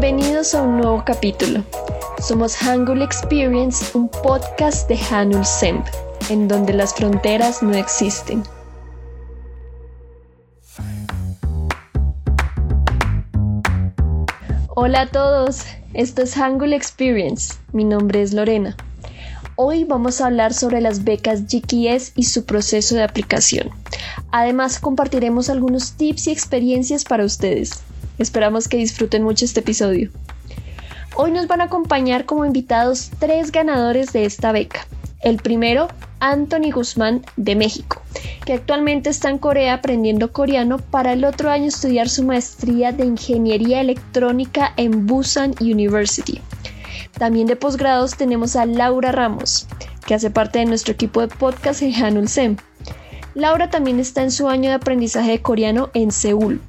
Bienvenidos a un nuevo capítulo. Somos Hangul Experience, un podcast de Hanul Semp, en donde las fronteras no existen. Hola a todos, esto es Hangul Experience. Mi nombre es Lorena. Hoy vamos a hablar sobre las becas GKS y su proceso de aplicación. Además, compartiremos algunos tips y experiencias para ustedes. Esperamos que disfruten mucho este episodio. Hoy nos van a acompañar como invitados tres ganadores de esta beca. El primero, Anthony Guzmán de México, que actualmente está en Corea aprendiendo coreano para el otro año estudiar su maestría de Ingeniería Electrónica en Busan University. También de posgrados tenemos a Laura Ramos, que hace parte de nuestro equipo de podcast en Hanul Sem. Laura también está en su año de aprendizaje de coreano en Seúl,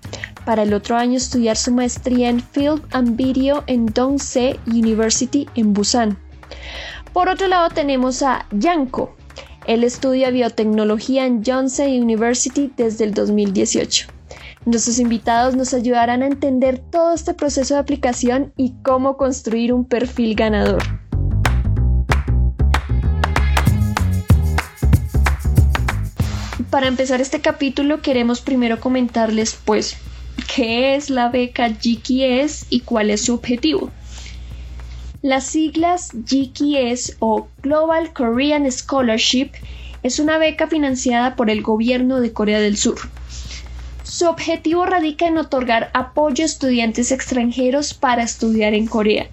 para el otro año estudiar su maestría en Film and Video en Dongse University en Busan. Por otro lado tenemos a Yanko. Él estudia biotecnología en Yonsei University desde el 2018. Nuestros invitados nos ayudarán a entender todo este proceso de aplicación y cómo construir un perfil ganador. Para empezar este capítulo queremos primero comentarles pues qué es la beca GKS y cuál es su objetivo. Las siglas GKS o Global Korean Scholarship es una beca financiada por el gobierno de Corea del Sur. Su objetivo radica en otorgar apoyo a estudiantes extranjeros para estudiar en Corea,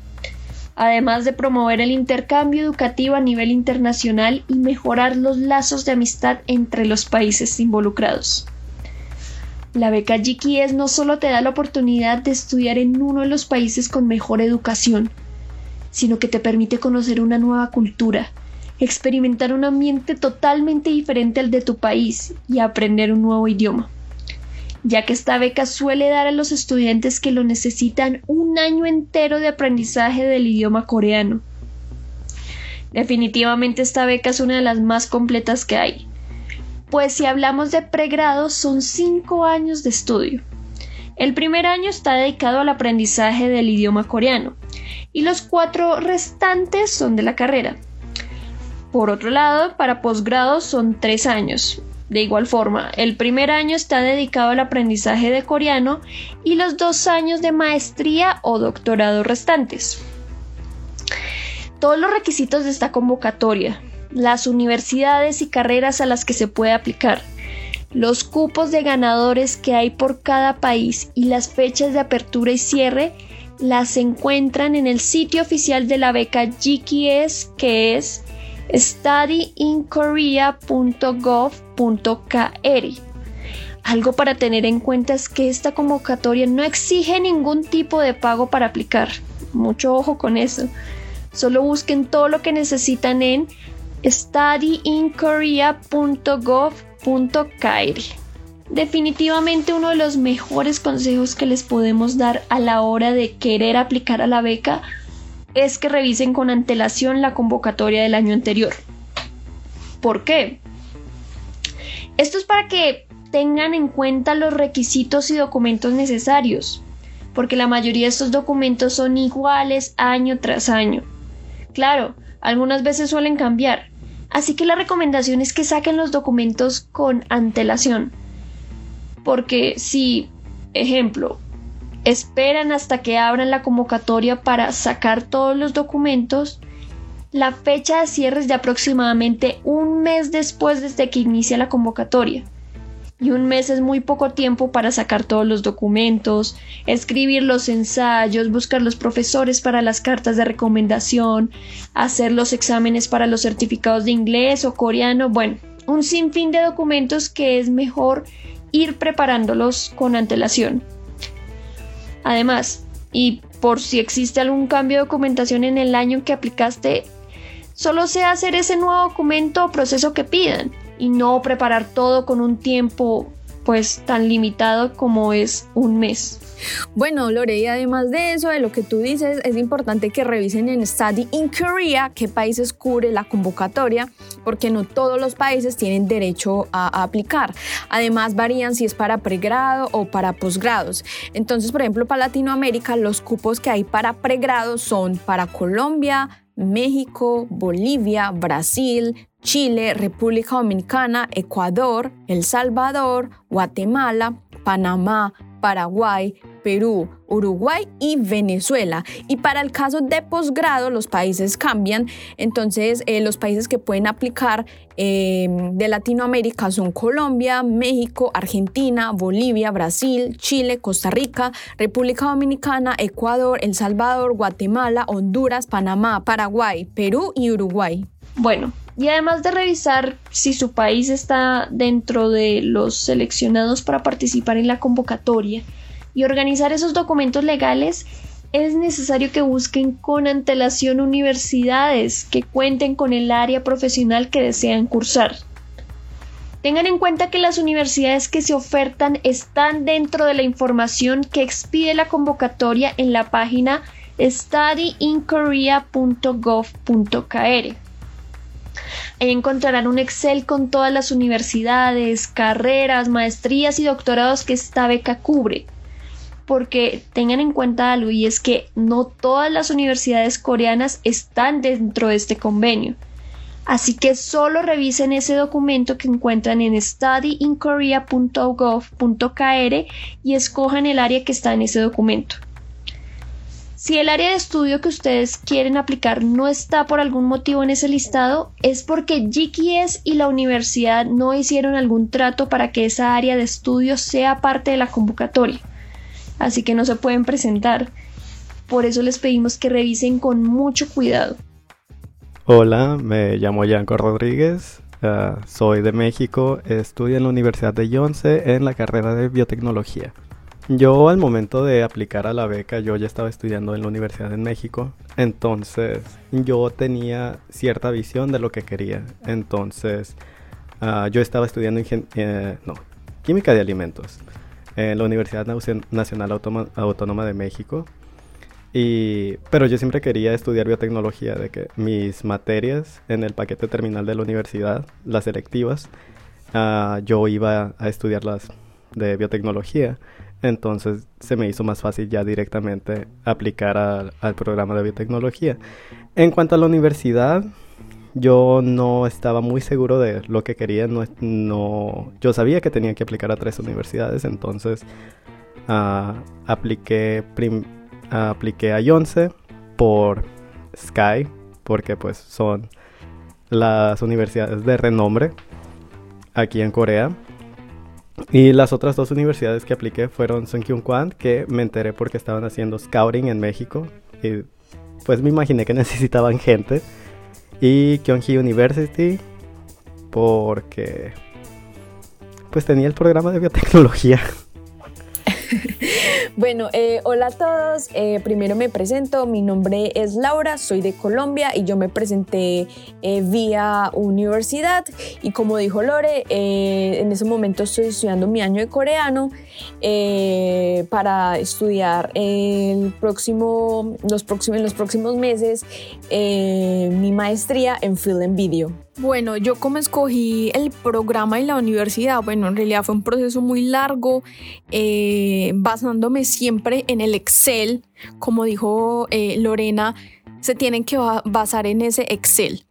además de promover el intercambio educativo a nivel internacional y mejorar los lazos de amistad entre los países involucrados. La beca GKS no solo te da la oportunidad de estudiar en uno de los países con mejor educación, sino que te permite conocer una nueva cultura, experimentar un ambiente totalmente diferente al de tu país y aprender un nuevo idioma, ya que esta beca suele dar a los estudiantes que lo necesitan un año entero de aprendizaje del idioma coreano. Definitivamente esta beca es una de las más completas que hay pues si hablamos de pregrado son cinco años de estudio. El primer año está dedicado al aprendizaje del idioma coreano y los cuatro restantes son de la carrera. Por otro lado, para posgrado son tres años. De igual forma, el primer año está dedicado al aprendizaje de coreano y los dos años de maestría o doctorado restantes. Todos los requisitos de esta convocatoria, las universidades y carreras a las que se puede aplicar, los cupos de ganadores que hay por cada país y las fechas de apertura y cierre las encuentran en el sitio oficial de la beca GKS que es studyinkorea.gov.kr. Algo para tener en cuenta es que esta convocatoria no exige ningún tipo de pago para aplicar. Mucho ojo con eso. Solo busquen todo lo que necesitan en studyinkorea.gov.kr. Definitivamente uno de los mejores consejos que les podemos dar a la hora de querer aplicar a la beca es que revisen con antelación la convocatoria del año anterior. ¿Por qué? Esto es para que tengan en cuenta los requisitos y documentos necesarios, porque la mayoría de estos documentos son iguales año tras año. Claro, algunas veces suelen cambiar, así que la recomendación es que saquen los documentos con antelación. Porque si, ejemplo, esperan hasta que abran la convocatoria para sacar todos los documentos, la fecha de cierre es de aproximadamente un mes después desde que inicia la convocatoria y un mes es muy poco tiempo para sacar todos los documentos, escribir los ensayos, buscar los profesores para las cartas de recomendación, hacer los exámenes para los certificados de inglés o coreano, bueno, un sinfín de documentos que es mejor ir preparándolos con antelación. Además, y por si existe algún cambio de documentación en el año que aplicaste, solo sea hacer ese nuevo documento o proceso que pidan y no preparar todo con un tiempo pues tan limitado como es un mes. Bueno, Lore, y además de eso, de lo que tú dices, es importante que revisen en Study in Korea qué países cubre la convocatoria, porque no todos los países tienen derecho a, aplicar. Además, varían si es para pregrado o para posgrados. Entonces, por ejemplo, para Latinoamérica, los cupos que hay para pregrado son para Colombia, México, Bolivia, Brasil, Chile, República Dominicana, Ecuador, El Salvador, Guatemala, Panamá, Paraguay, Perú, Uruguay y Venezuela. Y para el caso de posgrado, los países cambian. Entonces, eh, los países que pueden aplicar em, de Latinoamérica son Colombia, México, Argentina, Bolivia, Brasil, Chile, Costa Rica, República Dominicana, Ecuador, El Salvador, Guatemala, Honduras, Panamá, Paraguay, Perú y Uruguay. Bueno, y además de revisar si su país está dentro de los seleccionados para participar en la convocatoria y organizar esos documentos legales, es necesario que busquen con antelación universidades que cuenten con el área profesional que desean cursar. Tengan en cuenta que las universidades que se ofertan están dentro de la información que expide la convocatoria en la página studyinkorea.gov.kr. Ahí encontrarán un Excel con todas las universidades, carreras, maestrías y doctorados que esta beca cubre. Porque tengan en cuenta algo y es que no todas las universidades coreanas están dentro de este convenio. Así que solo revisen ese documento que encuentran en studyinkorea.gov.kr y escojan el área que está en ese documento. Si el área de estudio que ustedes quieren aplicar no está por algún motivo en ese listado, es porque GKS y la universidad no hicieron algún trato para que esa área de estudio sea parte de la convocatoria. Así que no se pueden presentar. Por eso les pedimos que revisen con mucho cuidado. Hola, me llamo Yanko Rodríguez, ah, soy de México, estudio en la Universidad de Yonce en la carrera de biotecnología. Yo al momento de aplicar a la beca, yo ya estaba estudiando en la Universidad en México, entonces yo tenía cierta visión de lo que quería. Entonces ah, yo estaba estudiando eh, no, química de alimentos en la Universidad Nacional Autónoma de México. Y, pero yo siempre quería estudiar biotecnología, de que mis materias en el paquete terminal de la universidad, las selectivas, ah, yo iba a estudiarlas de biotecnología. Entonces se me hizo más fácil ya directamente aplicar al programa de biotecnología. En cuanto a la universidad, yo no estaba muy seguro de lo que quería. No, yo sabía que tenía que aplicar a tres universidades, entonces uh, apliqué, apliqué a Yonce por Sky, porque pues son las universidades de renombre aquí en Corea. Y las otras dos universidades que apliqué fueron Kyung Kwan, que me enteré porque estaban haciendo scouting en México. Y pues me imaginé que necesitaban gente. Y Kyunghee University, porque pues tenía el programa de biotecnología. Bueno, eh, hola a todos. Eh, primero me presento. Mi nombre es Laura, soy de Colombia y yo me presenté eh, vía universidad. Y como dijo Lore, en ese momento estoy estudiando mi año de coreano para estudiar el próximo, los próximos, en los próximos meses mi maestría en Film and Video. Bueno, yo como escogí el programa y la universidad, bueno, en realidad fue un proceso muy largo, eh, siempre en el Excel, como dijo eh, Lorena, se tienen que basar en ese Excel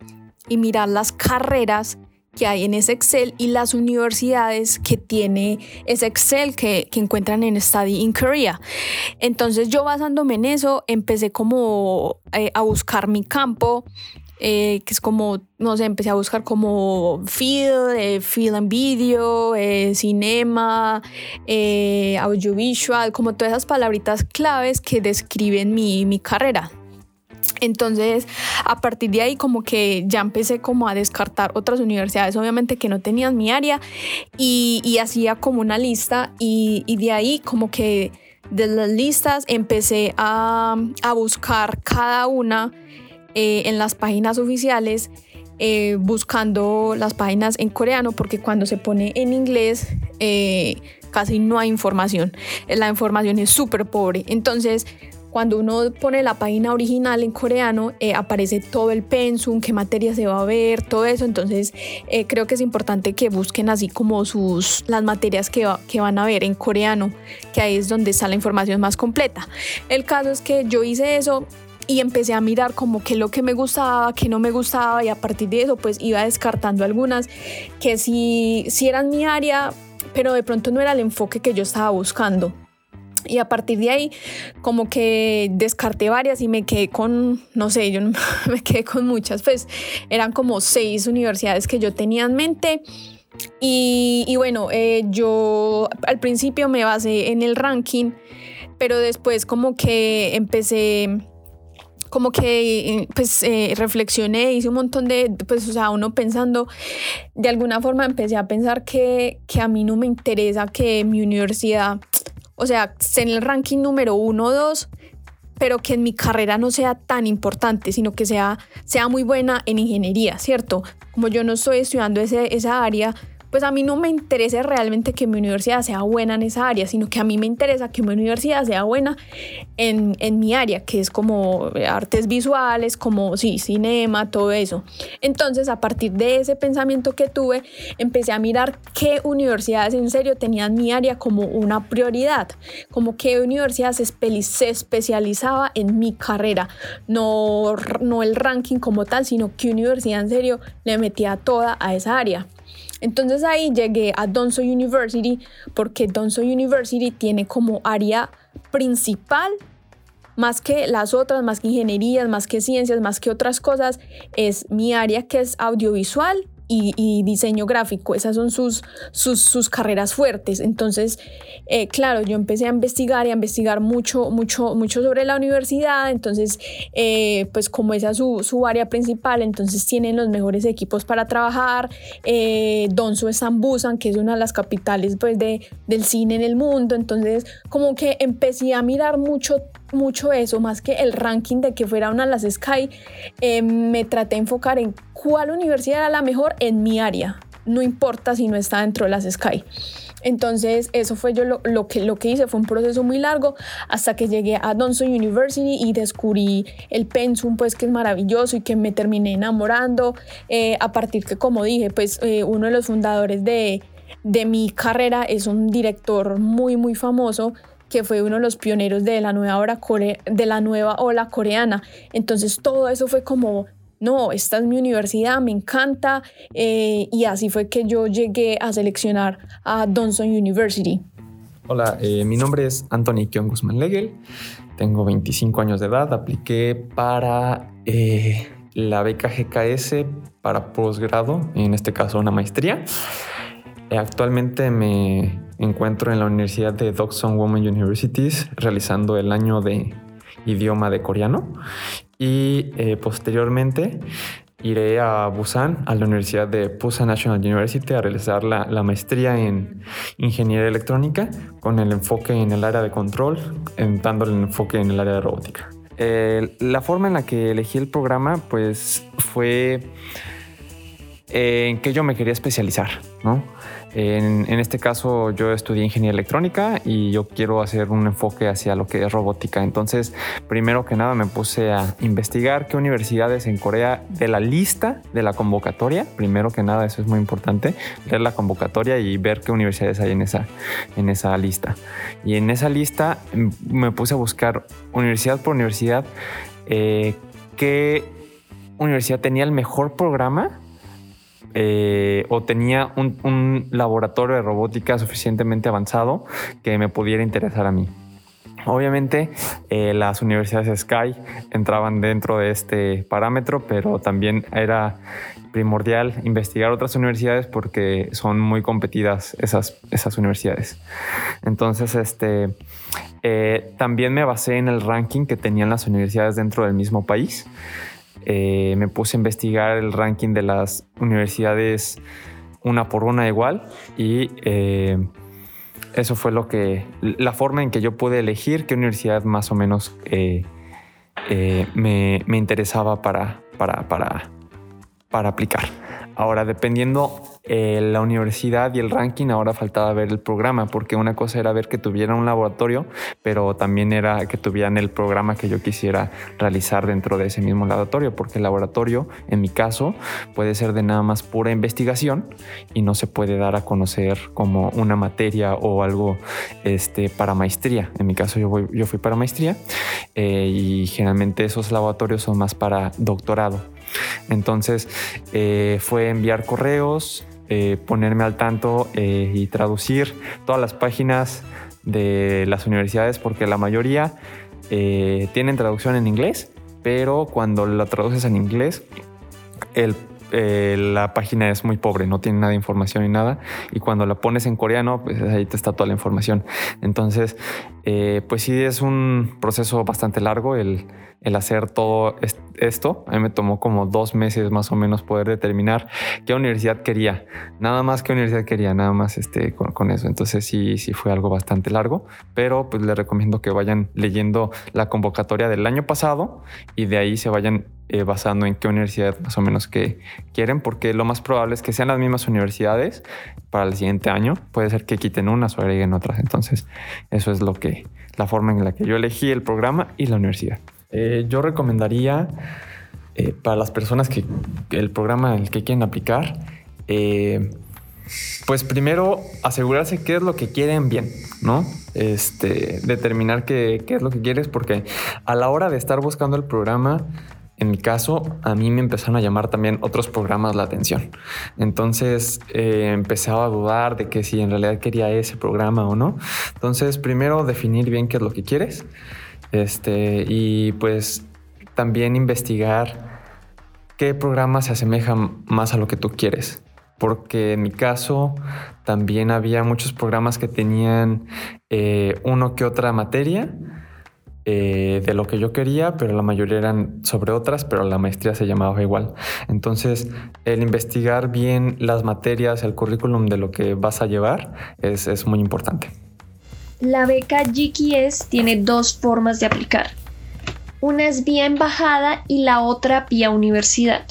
y mirar las carreras que hay en ese Excel y las universidades que tiene ese Excel que, que, encuentran en Study in Korea. Entonces yo basándome en eso, empecé como eh, a buscar mi campo eh, que es como, no sé, empecé a buscar como film, eh, film and video, eh, cinema, audiovisual, como todas esas palabritas claves que describen mi, mi carrera. Entonces, a partir de ahí como que ya empecé como a descartar otras universidades, obviamente que no tenían mi área, y, y hacía como una lista y, y, de ahí como que de las listas empecé a, a buscar cada una eh, en las páginas oficiales eh, buscando las páginas en coreano porque cuando se pone en inglés eh, casi no hay información. La información es súper pobre. Entonces, cuando uno pone la página original en coreano, eh, aparece todo el pensum, qué materia se va a ver, todo eso. Entonces, eh, creo que es importante que busquen así como sus, las materias que, que van a ver en coreano, que ahí es donde está la información más completa. El caso es que yo hice eso y empecé a mirar como qué lo que me gustaba, qué no me gustaba y a partir de eso pues iba descartando algunas que sí, sí eran mi área, pero de pronto no era el enfoque que yo estaba buscando. Y a partir de ahí, como que descarté varias y me quedé con, no sé, yo me quedé con muchas, pues eran como seis universidades que yo tenía en mente. Y, y bueno, eh, yo al principio me basé en el ranking, pero después como que empecé como que eh, pues eh, reflexioné, hice un montón de, pues o sea, uno pensando, de alguna forma empecé a pensar que, que a mí no me interesa que mi universidad, o sea, esté en el ranking número uno o dos, pero que en mi carrera no sea tan importante, sino que sea, sea muy buena en ingeniería, ¿cierto? Como yo no estoy estudiando ese, esa área, pues a mí no me interesa realmente que mi universidad sea buena en esa área, sino que a mí me interesa que mi universidad sea buena en, en mi área, que es como artes visuales, como sí, cinema, todo eso. Entonces, a partir de ese pensamiento que tuve, empecé a mirar qué universidades en serio tenían mi área como una prioridad, como qué universidad se, se especializaba en mi carrera, no, no el ranking como tal, sino qué universidad en serio le metía toda a esa área. Entonces ahí llegué a Donso University porque Donso University tiene como área principal más que las otras, más que ingenierías, más que ciencias, más que otras cosas, es mi área que es audiovisual y, diseño gráfico. Esas son sus, sus, carreras fuertes. Entonces, eh, claro, yo empecé a investigar y a investigar mucho, mucho, mucho sobre la universidad. Entonces, eh, pues como esa es su, su, área principal, entonces tienen los mejores equipos para trabajar. Eh, Donso es Busan, que es una de las capitales pues, de, del cine en el mundo. Entonces, como que empecé a mirar mucho mucho eso, más que el ranking de que fuera una de las Sky, eh, me traté de enfocar en cuál universidad era la mejor en mi área, no importa si no está dentro de las Sky. Entonces, eso fue yo lo, que, lo que hice, fue un proceso muy largo hasta que llegué a Donson University y descubrí el pensum, pues que es maravilloso y que me terminé enamorando. Eh, a partir que, como dije, pues eh, uno de los fundadores de, de mi carrera es un director muy, muy famoso que fue uno de los pioneros de la nueva, ola, de la nueva ola coreana. Entonces todo eso fue como, no, esta es mi universidad, me encanta. Eh, y así fue que yo llegué a seleccionar a Donson University. Hola, eh, mi nombre es Anthony Kion Guzmán Legel, tengo 25 años de edad, apliqué para eh, la beca GKS para posgrado, en este caso una maestría. Actualmente me encuentro en la Universidad de Dokson Women Universities realizando el año de idioma de coreano y eh, posteriormente iré a Busan, a la Universidad de Busan National University, a realizar la, maestría en ingeniería electrónica con el enfoque en el área de control, dando el enfoque en el área de robótica. Eh, la forma en la que elegí el programa pues fue eh, en que yo me quería especializar, ¿no? En, este caso yo estudié ingeniería electrónica y yo quiero hacer un enfoque hacia lo que es robótica. Entonces, primero que nada me puse a investigar qué universidades en Corea de la lista de la convocatoria. Primero que nada, eso es muy importante, leer la convocatoria y ver qué universidades hay en esa, en esa lista. Y en esa lista mm, me puse a buscar universidad por universidad eh, qué universidad tenía el mejor programa eh, o tenía un, laboratorio de robótica suficientemente avanzado que me pudiera interesar a mí. Obviamente eh, las universidades Sky entraban dentro de este parámetro, pero también era primordial investigar otras universidades porque son muy competidas esas, esas universidades. Entonces, este, eh, también me basé en el ranking que tenían las universidades dentro del mismo país. Eh, me puse a investigar el ranking de las universidades una por una igual y eh, eso fue lo que la forma en que yo pude elegir qué universidad más o menos eh, me, interesaba para, para, para, para aplicar. Ahora, dependiendo eh, la universidad y el ranking, ahora faltaba ver el programa, porque una cosa era ver que tuviera un laboratorio, pero también era que tuvieran el programa que yo quisiera realizar dentro de ese mismo laboratorio, porque el laboratorio, en mi caso, puede ser de nada más pura investigación y no se puede dar a conocer como una materia o algo este, para maestría. En mi caso, yo, voy, yo fui para maestría eh, y generalmente esos laboratorios son más para doctorado. Entonces eh, fue enviar correos, eh, ponerme al tanto eh, y traducir todas las páginas de las universidades porque la mayoría tienen traducción en inglés, pero cuando la traduces en inglés, la página es muy pobre, no tiene nada de información ni nada. Y cuando la pones en coreano, pues ahí te está toda la información. Entonces, pues sí es un proceso bastante largo el, el hacer todo esto. A mí me tomó como dos meses más o menos poder determinar qué universidad quería. Nada más qué universidad quería, nada más este, con, eso. Entonces sí, sí fue algo bastante largo, pero pues les recomiendo que vayan leyendo la convocatoria del año pasado y de ahí se vayan eh, basando en qué universidad más o menos que quieren, porque lo más probable es que sean las mismas universidades para el siguiente año. Puede ser que quiten unas o agreguen otras. Entonces eso es lo que, la forma en la que yo elegí el programa y la universidad. Eh, yo recomendaría eh, para las personas que el programa el que quieren aplicar, eh, pues primero asegurarse qué es lo que quieren bien, ¿no? Este, determinar qué, qué, es lo que quieres, porque a la hora de estar buscando el programa, en mi caso, a mí me empezaron a llamar también otros programas la atención. Entonces empezaba a dudar de que si en realidad quería ese programa o no. Entonces, primero definir bien qué es lo que quieres. Este, y pues también investigar qué programas se asemejan más a lo que tú quieres. Porque en mi caso también había muchos programas que tenían eh, uno que otra materia eh, de lo que yo quería, pero la mayoría eran sobre otras, pero la maestría se llamaba igual. Entonces, el investigar bien las materias, el currículum de lo que vas a llevar es, es muy importante. La beca GKS tiene dos formas de aplicar. Una es vía embajada y la otra vía universidad.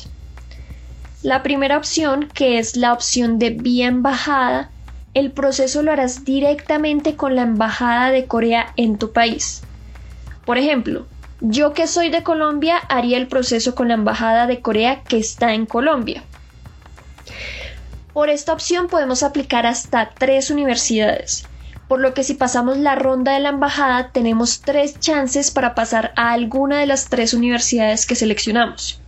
La primera opción, que es la opción de vía embajada, el proceso lo harás directamente con la embajada de Corea en tu país. Por ejemplo, yo que soy de Colombia haría el proceso con la embajada de Corea que está en Colombia. Por esta opción podemos aplicar hasta tres universidades por lo que si pasamos la ronda de la embajada tenemos tres chances para pasar a alguna de las tres universidades que seleccionamos.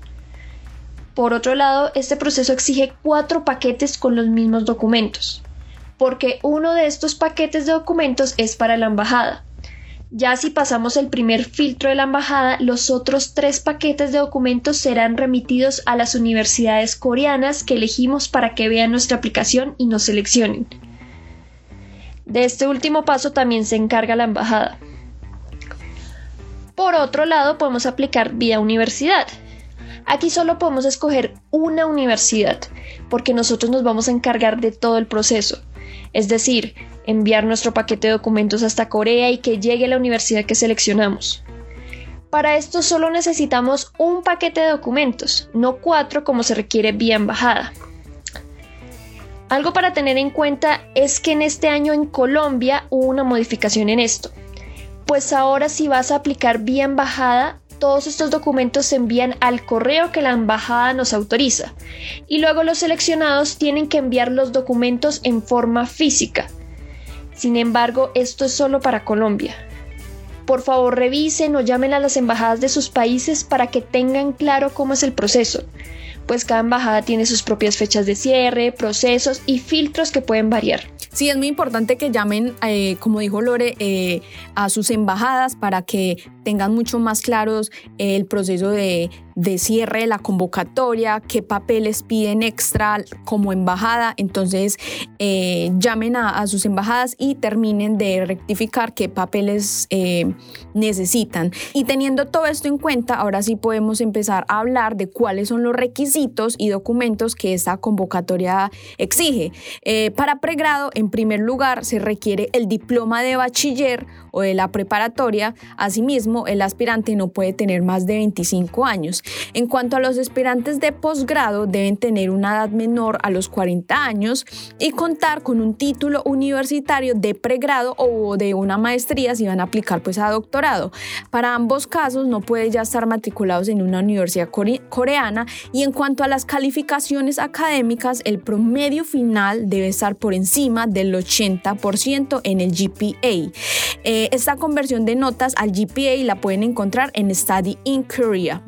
Por otro lado, este proceso exige cuatro paquetes con los mismos documentos, porque uno de estos paquetes de documentos es para la embajada. Ya si pasamos el primer filtro de la embajada, los otros tres paquetes de documentos serán remitidos a las universidades coreanas que elegimos para que vean nuestra aplicación y nos seleccionen. De este último paso también se encarga la embajada. Por otro lado, podemos aplicar vía universidad. Aquí solo podemos escoger una universidad, porque nosotros nos vamos a encargar de todo el proceso. Es decir, enviar nuestro paquete de documentos hasta Corea y que llegue a la universidad que seleccionamos. Para esto solo necesitamos un paquete de documentos, no cuatro como se requiere vía embajada. Algo para tener en cuenta es que en este año en Colombia hubo una modificación en esto. Pues ahora si vas a aplicar vía embajada, todos estos documentos se envían al correo que la embajada nos autoriza y luego los seleccionados tienen que enviar los documentos en forma física. Sin embargo, esto es solo para Colombia. Por favor, revisen o llamen a las embajadas de sus países para que tengan claro cómo es el proceso pues cada embajada tiene sus propias fechas de cierre, procesos y filtros que pueden variar. Sí, es muy importante que llamen, eh, como dijo Lore, eh, a sus embajadas para que tengan mucho más claros el proceso de, cierre de la convocatoria, qué papeles piden extra como embajada. Entonces, eh, llamen a, sus embajadas y terminen de rectificar qué papeles necesitan. Y teniendo todo esto en cuenta, ahora sí podemos empezar a hablar de cuáles son los requisitos y documentos que esta convocatoria exige. para pregrado, en primer lugar, se requiere el diploma de bachiller o de la preparatoria. Asimismo, el aspirante no puede tener más de 25 años. En cuanto a los aspirantes de posgrado, deben tener una edad menor a los 40 años y contar con un título universitario de pregrado o de una maestría si van a aplicar pues a doctorado. Para ambos casos no puede ya estar matriculados en una universidad coreana y en cuanto a las calificaciones académicas, el promedio final debe estar por encima del 80% en el GPA. Eh, esta conversión de notas al GPA la pueden encontrar en Study in Korea.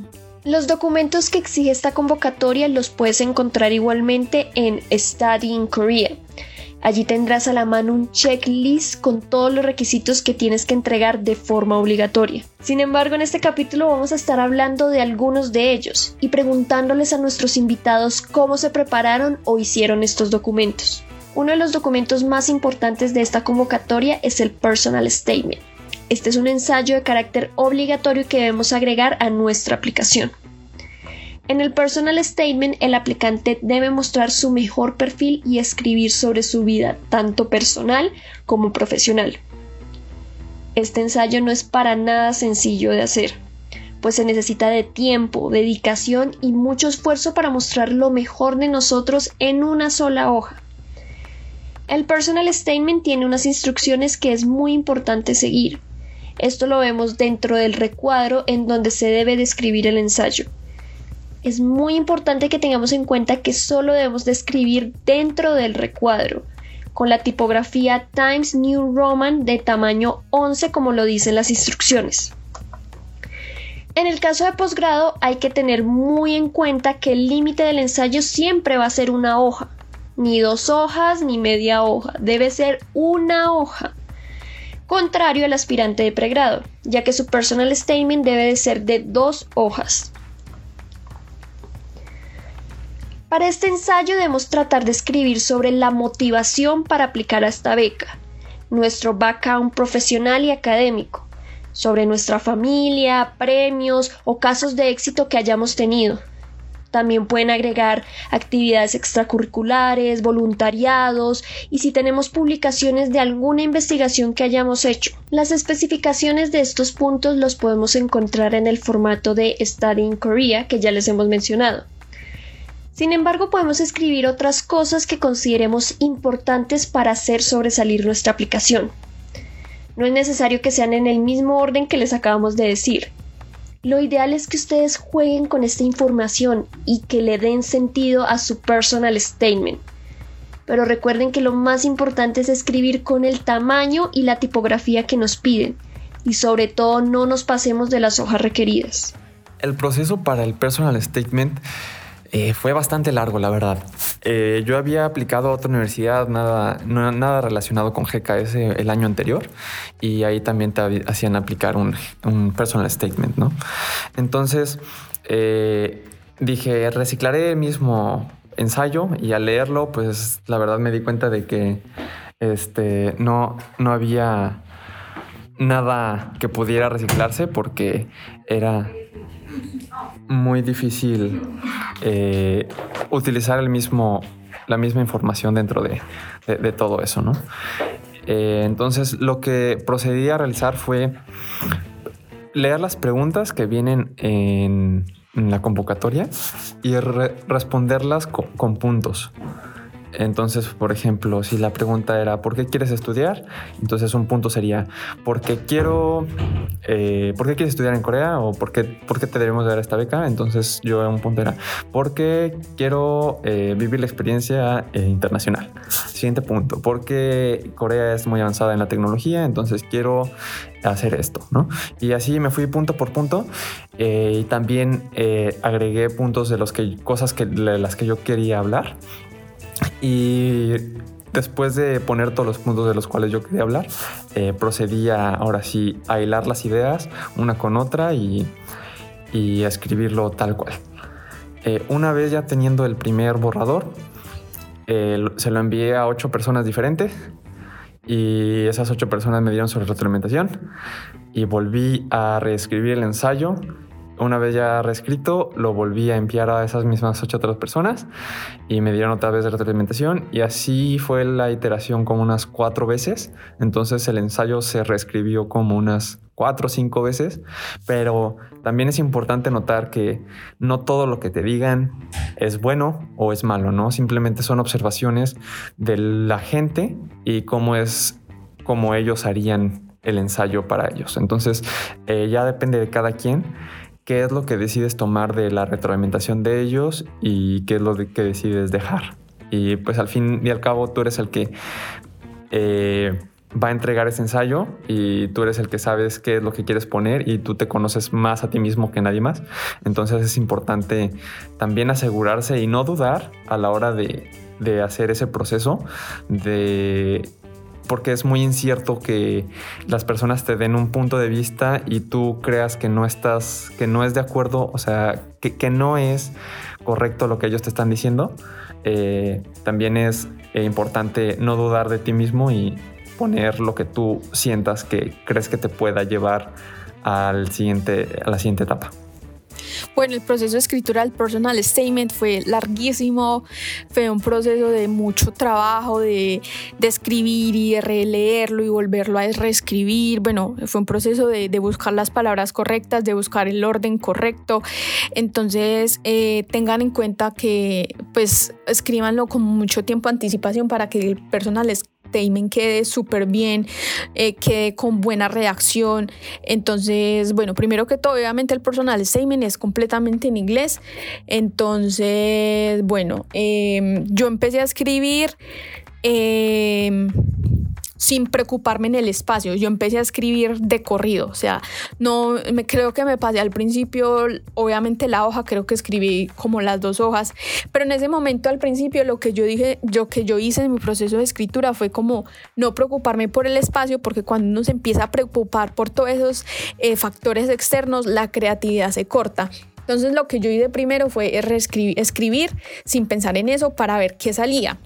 Los documentos que exige esta convocatoria los puedes encontrar igualmente en Study in Korea. Allí tendrás a la mano un checklist con todos los requisitos que tienes que entregar de forma obligatoria. Sin embargo, en este capítulo vamos a estar hablando de algunos de ellos y preguntándoles a nuestros invitados cómo se prepararon o hicieron estos documentos. Uno de los documentos más importantes de esta convocatoria es el Personal Statement. Este es un ensayo de carácter obligatorio que debemos agregar a nuestra aplicación. En el Personal Statement, el aplicante debe mostrar su mejor perfil y escribir sobre su vida, tanto personal como profesional. Este ensayo no es para nada sencillo de hacer, pues se necesita de tiempo, dedicación y mucho esfuerzo para mostrar lo mejor de nosotros en una sola hoja. El Personal Statement tiene unas instrucciones que es muy importante seguir. Esto lo vemos dentro del recuadro en donde se debe describir el ensayo. Es muy importante que tengamos en cuenta que solo debemos describir dentro del recuadro, con la tipografía Times New Roman de tamaño 11 como lo dicen las instrucciones. En el caso de posgrado hay que tener muy en cuenta que el límite del ensayo siempre va a ser una hoja, ni dos hojas ni media hoja, debe ser una hoja contrario al aspirante de pregrado, ya que su personal statement debe de ser de dos hojas. Para este ensayo debemos tratar de escribir sobre la motivación para aplicar a esta beca, nuestro background profesional y académico, sobre nuestra familia, premios o casos de éxito que hayamos tenido, también pueden agregar actividades extracurriculares, voluntariados y si tenemos publicaciones de alguna investigación que hayamos hecho. Las especificaciones de estos puntos los podemos encontrar en el formato de Study in Korea que ya les hemos mencionado. Sin embargo, podemos escribir otras cosas que consideremos importantes para hacer sobresalir nuestra aplicación. No es necesario que sean en el mismo orden que les acabamos de decir. Lo ideal es que ustedes jueguen con esta información y que le den sentido a su personal statement. Pero recuerden que lo más importante es escribir con el tamaño y la tipografía que nos piden y sobre todo no nos pasemos de las hojas requeridas. El proceso para el personal statement eh, fue bastante largo, la verdad. Eh, yo había aplicado a otra universidad, nada, nada relacionado con GKS el año anterior, y ahí también te hacían aplicar un, personal statement, ¿no? Entonces, eh, dije, reciclaré el mismo ensayo y al leerlo, pues la verdad me di cuenta de que este, no, no había nada que pudiera reciclarse porque era muy difícil eh, utilizar el mismo, la misma información dentro de, todo eso, ¿no? Eh, entonces lo que procedí a realizar fue leer las preguntas que vienen en, la convocatoria y responderlas con puntos. Entonces, por ejemplo, si la pregunta era ¿por qué quieres estudiar? Entonces un punto sería ¿por qué quiero, eh, ¿por qué quieres estudiar en Corea? ¿O por qué, por qué te debemos dar esta beca? Entonces yo un punto era porque quiero eh, vivir la experiencia eh, internacional. Siguiente punto, porque Corea es muy avanzada en la tecnología, entonces quiero hacer esto, ¿no? Y así me fui punto por punto y también agregué puntos de los que cosas que de las que yo quería hablar y después de poner todos los puntos de los cuales yo quería hablar, eh, procedía ahora sí a hilar las ideas una con otra y, a escribirlo tal cual. Eh, una vez ya teniendo el primer borrador, se lo envié a ocho personas diferentes y esas ocho personas me dieron su retroalimentación y volví a reescribir el ensayo una vez ya reescrito, lo volví a enviar a esas mismas ocho otras personas y me dieron otra vez de retroalimentación y así fue la iteración como unas cuatro veces. Entonces el ensayo se reescribió como unas cuatro o cinco veces, pero también es importante notar que no todo lo que te digan es bueno o es malo, ¿no? Simplemente son observaciones de la gente y cómo es como ellos harían el ensayo para ellos. Entonces, eh, ya depende de cada quien qué es lo que decides tomar de la retroalimentación de ellos y qué es lo que decides dejar. Y pues al fin y al cabo tú eres el que eh, va a entregar ese ensayo y tú eres el que sabes qué es lo que quieres poner y tú te conoces más a ti mismo que nadie más. Entonces es importante también asegurarse y no dudar a la hora de, de hacer ese proceso de porque es muy incierto que las personas te den un punto de vista y tú creas que no estás, que no es de acuerdo, o sea, que, no es correcto lo que ellos te están diciendo. Eh, también es eh, importante no dudar de ti mismo y poner lo que tú sientas que crees que te pueda llevar al siguiente, a la siguiente etapa. Bueno, el proceso de escritura del personal statement fue larguísimo, fue un proceso de mucho trabajo, de, escribir y de releerlo y volverlo a reescribir. Bueno, fue un proceso de, buscar las palabras correctas, de buscar el orden correcto. Entonces, eh, tengan en cuenta que pues escríbanlo con mucho tiempo anticipación para que el personal statement quede súper bien, eh, quede con buena reacción. Entonces, bueno, primero que todo, obviamente el personal statement es completamente en inglés. Entonces, bueno, em, yo empecé a escribir. Eh, sin preocuparme en el espacio. Yo empecé a escribir de corrido, o sea, no me creo que me pasé al principio, obviamente la hoja, creo que escribí como las dos hojas, pero en ese momento al principio lo que yo dije, yo que yo hice en mi proceso de escritura fue como no preocuparme por el espacio, porque cuando uno se empieza a preocupar por todos esos eh, factores externos, la creatividad se corta. Entonces lo que yo hice primero fue escribir sin pensar en eso para ver qué salía.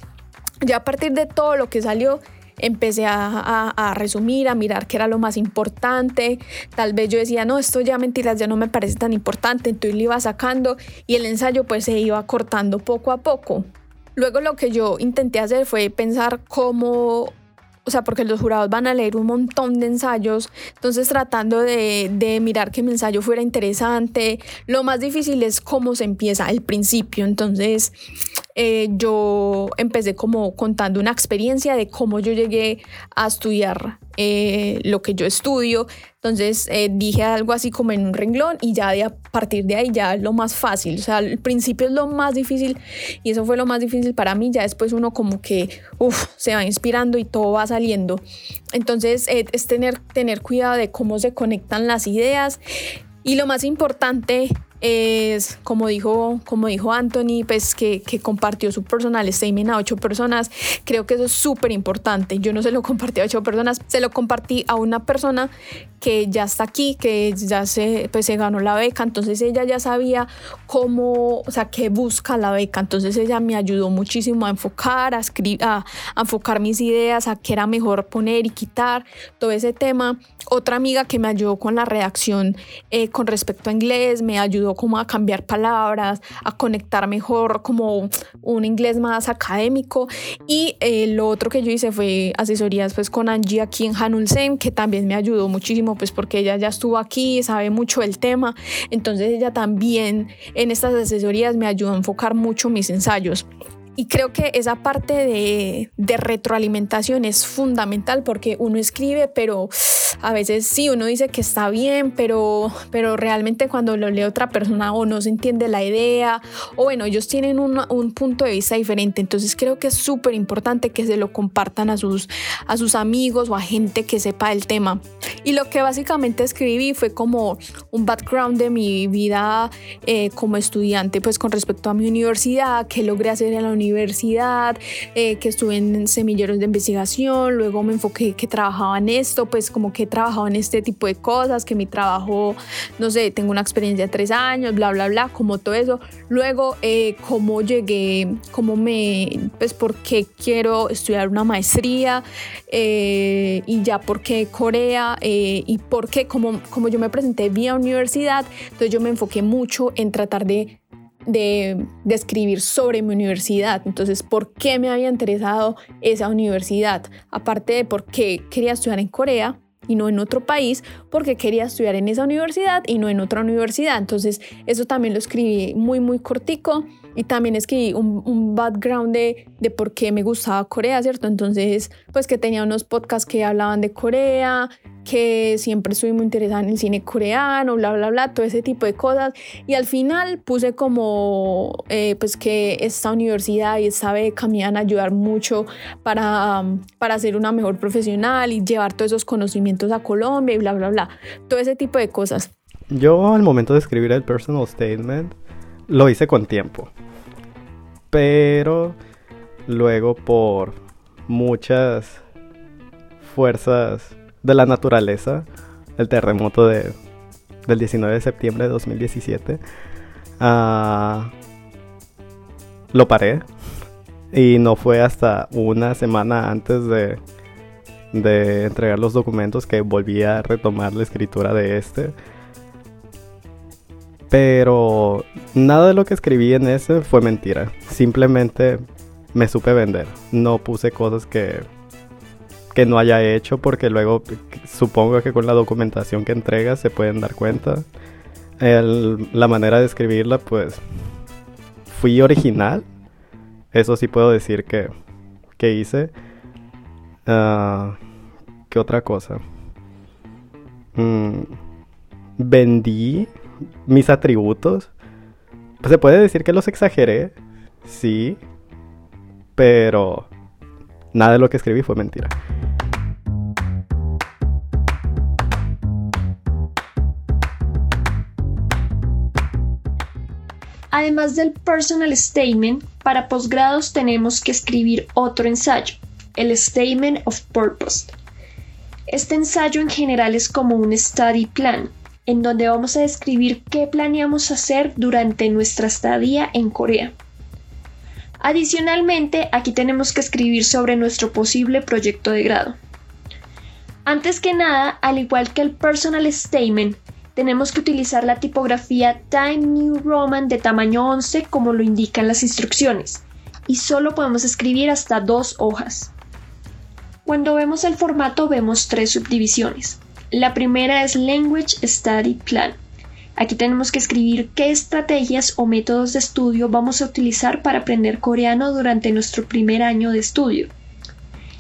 Ya a partir de todo lo que salió, empecé a, resumir, a mirar qué era lo más importante. Tal vez yo decía, no, esto ya mentiras, ya no me parece tan importante, entonces lo iba sacando y el ensayo pues se iba cortando poco a poco. Luego lo que yo intenté hacer fue pensar cómo o sea, porque los jurados van a leer un montón de ensayos, entonces tratando de, de, mirar que mi ensayo fuera interesante, lo más difícil es cómo se empieza, el principio, entonces eh, yo empecé como contando una experiencia de cómo yo llegué a estudiar eh, lo que yo estudio. Entonces eh, dije algo así como en un renglón y ya de a partir de ahí ya lo más fácil. O sea, al principio es lo más difícil y eso fue lo más difícil para mí. Ya después uno como que se va inspirando y todo va saliendo. Entonces es tener, tener cuidado de cómo se conectan las ideas. Y lo más importante es, como dijo, como dijo Anthony, pues que, que compartió su personal statement a ocho personas. Creo que eso es súper importante. Yo no se lo compartí a ocho personas, se lo compartí a una persona que ya está aquí, que ya se, pues, se ganó la beca, entonces ella ya sabía cómo, o sea, qué busca la beca, entonces ella me ayudó muchísimo a enfocar, a, escribir, a, enfocar mis ideas, a qué era mejor poner y quitar, todo ese tema. Otra amiga que me ayudó con la redacción eh, con respecto a inglés, me ayudó como a cambiar palabras, a conectar mejor, como un inglés más académico. Y eh, lo otro que yo hice fue asesorías pues con Angie aquí en Hanulsen, que también me ayudó muchísimo pues porque ella ya estuvo aquí, sabe mucho del tema, entonces ella también en estas asesorías me ayudó a enfocar mucho mis ensayos. Y creo que esa parte de, de, retroalimentación es fundamental porque uno escribe, pero a veces sí, uno dice que está bien, pero, pero realmente cuando lo lee otra persona o no se entiende la idea, o bueno, ellos tienen un, un punto de vista diferente. Entonces creo que es súper importante que se lo compartan a sus, a sus amigos o a gente que sepa el tema. Y lo que básicamente escribí fue como un background de mi vida eh, como estudiante, pues con respecto a mi universidad, qué logré hacer en la universidad universidad, eh, que estuve en semilleros de investigación, luego me enfoqué que trabajaba en esto, pues como que he trabajado en este tipo de cosas, que mi trabajo, no sé, tengo una experiencia de tres años, bla, bla, bla, como todo eso. Luego, eh, cómo llegué, cómo me, pues por qué quiero estudiar una maestría eh, y ya por qué Corea y por qué, como, como yo me presenté vía universidad, entonces yo me enfoqué mucho en tratar de de, escribir sobre mi universidad. Entonces, ¿por qué me había interesado esa universidad? Aparte de por qué quería estudiar en Corea y no en otro país, porque quería estudiar en esa universidad y no en otra universidad. Entonces, eso también lo escribí muy, muy cortico y también escribí un, un background de, de, por qué me gustaba Corea, ¿cierto? Entonces, pues que tenía unos podcasts que hablaban de Corea, que siempre estuve muy interesada en el cine coreano, bla, bla, bla, todo ese tipo de cosas. Y al final puse como, eh, pues que esta universidad y esta beca me iban a ayudar mucho para, para ser una mejor profesional y llevar todos esos conocimientos a Colombia y bla, bla, bla. Todo ese tipo de cosas. Yo al momento de escribir el personal statement lo hice con tiempo. Pero luego por muchas fuerzas de la naturaleza, el terremoto de, del 19 de septiembre de 2017, ah, lo paré. Y no fue hasta una semana antes de, de entregar los documentos que volví a retomar la escritura de este. Pero nada de lo que escribí en ese fue mentira. Simplemente me supe vender. No puse cosas que que no haya hecho porque luego supongo que con la documentación que entrega se pueden dar cuenta. la manera de escribirla pues fui original. Eso sí puedo decir que, que hice. Uh, ¿Qué otra cosa? Mm, vendí mis atributos. Pues se puede decir que los exageré, sí, pero nada de lo que escribí fue mentira. Además del personal statement, para posgrados tenemos que escribir otro ensayo, el Statement of Purpose. Este ensayo en general es como un study plan, en donde vamos a describir qué planeamos hacer durante nuestra estadía en Corea. Adicionalmente, aquí tenemos que escribir sobre nuestro posible proyecto de grado. Antes que nada, al igual que el personal statement, tenemos que utilizar la tipografía Time New Roman de tamaño 11 como lo indican las instrucciones y solo podemos escribir hasta dos hojas. Cuando vemos el formato vemos tres subdivisiones. La primera es Language Study Plan. Aquí tenemos que escribir qué estrategias o métodos de estudio vamos a utilizar para aprender coreano durante nuestro primer año de estudio.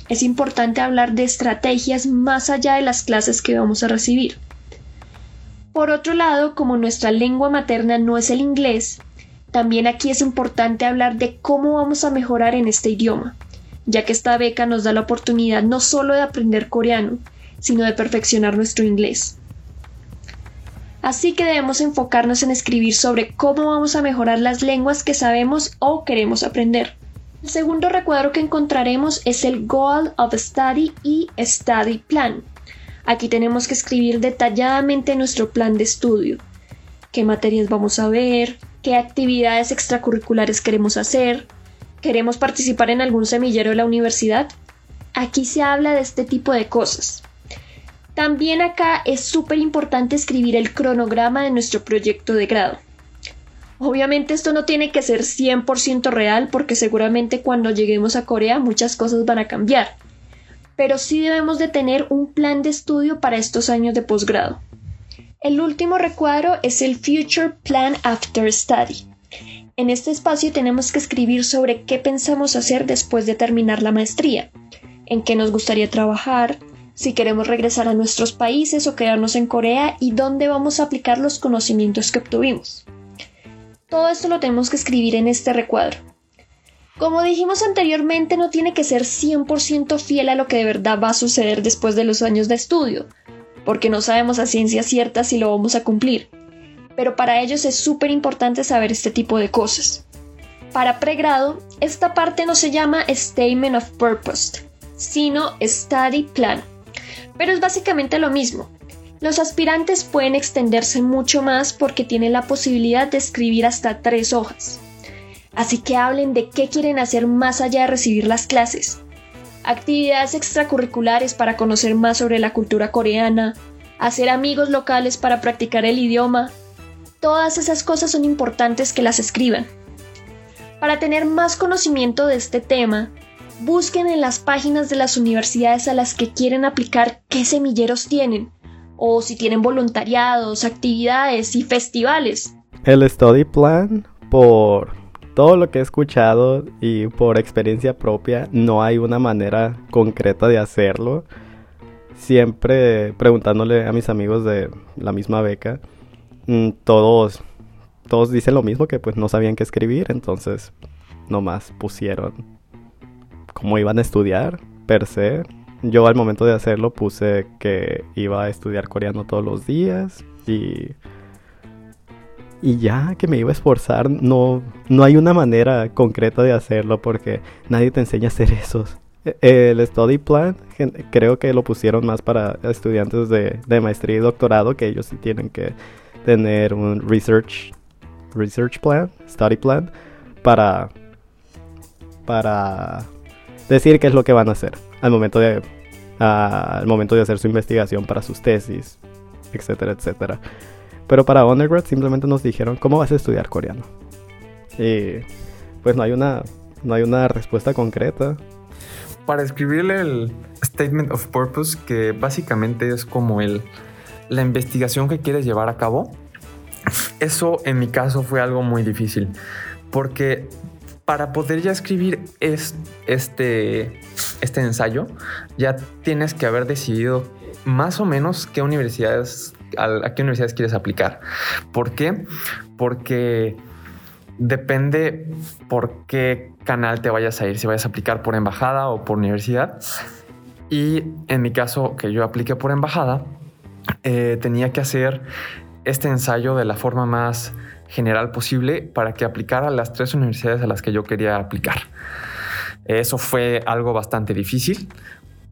Es importante hablar de estrategias más allá de las clases que vamos a recibir. Por otro lado, como nuestra lengua materna no es el inglés, también aquí es importante hablar de cómo vamos a mejorar en este idioma, ya que esta beca nos da la oportunidad no solo de aprender coreano, sino de perfeccionar nuestro inglés. Así que debemos enfocarnos en escribir sobre cómo vamos a mejorar las lenguas que sabemos o queremos aprender. El segundo recuadro que encontraremos es el Goal of Study y Study Plan. Aquí tenemos que escribir detalladamente nuestro plan de estudio, qué materias vamos a ver, qué actividades extracurriculares queremos hacer, queremos participar en algún semillero de la universidad. Aquí se habla de este tipo de cosas. También acá es súper importante escribir el cronograma de nuestro proyecto de grado. Obviamente esto no tiene que ser 100% real porque seguramente cuando lleguemos a Corea muchas cosas van a cambiar pero sí debemos de tener un plan de estudio para estos años de posgrado. El último recuadro es el Future Plan After Study. En este espacio tenemos que escribir sobre qué pensamos hacer después de terminar la maestría, en qué nos gustaría trabajar, si queremos regresar a nuestros países o quedarnos en Corea y dónde vamos a aplicar los conocimientos que obtuvimos. Todo esto lo tenemos que escribir en este recuadro. Como dijimos anteriormente, no tiene que ser 100% fiel a lo que de verdad va a suceder después de los años de estudio, porque no sabemos a ciencia cierta si lo vamos a cumplir. Pero para ellos es súper importante saber este tipo de cosas. Para pregrado, esta parte no se llama Statement of Purpose, sino Study Plan, pero es básicamente lo mismo. Los aspirantes pueden extenderse mucho más porque tienen la posibilidad de escribir hasta tres hojas. Así que hablen de qué quieren hacer más allá de recibir las clases. Actividades extracurriculares para conocer más sobre la cultura coreana, hacer amigos locales para practicar el idioma. Todas esas cosas son importantes que las escriban. Para tener más conocimiento de este tema, busquen en las páginas de las universidades a las que quieren aplicar qué semilleros tienen, o si tienen voluntariados, actividades y festivales. El study plan, por todo lo que he escuchado y por experiencia propia, no hay una manera concreta de hacerlo. Siempre preguntándole a mis amigos de la misma beca, mm, todos todos dicen lo mismo, que pues no sabían qué escribir, entonces nomás pusieron cómo iban a estudiar, per se. Yo al momento de hacerlo puse que iba a estudiar coreano todos los días y... Y ya que me iba a esforzar, no, no hay una manera concreta de hacerlo porque nadie te enseña a hacer eso. El study plan creo que lo pusieron más para estudiantes de, de maestría y doctorado, que ellos sí tienen que tener un research research plan, study plan, para, para decir qué es lo que van a hacer al momento de, al momento de hacer su investigación para sus tesis, etcétera, etcétera. Pero para undergrad simplemente nos dijeron cómo vas a estudiar coreano. Y pues no hay una, no hay una respuesta concreta. Para escribirle el statement of purpose, que básicamente es como el, la investigación que quieres llevar a cabo, eso en mi caso fue algo muy difícil, porque para poder ya escribir este, este ensayo, ya tienes que haber decidido más o menos qué universidades, a, qué universidades quieres aplicar. ¿Por qué? Porque depende por qué canal te vayas a ir, si vayas a aplicar por embajada o por universidad. Y en mi caso, que yo apliqué por embajada, eh, tenía que hacer este ensayo de la forma más general posible para que aplicara las tres universidades a las que yo quería aplicar. Eso fue algo bastante difícil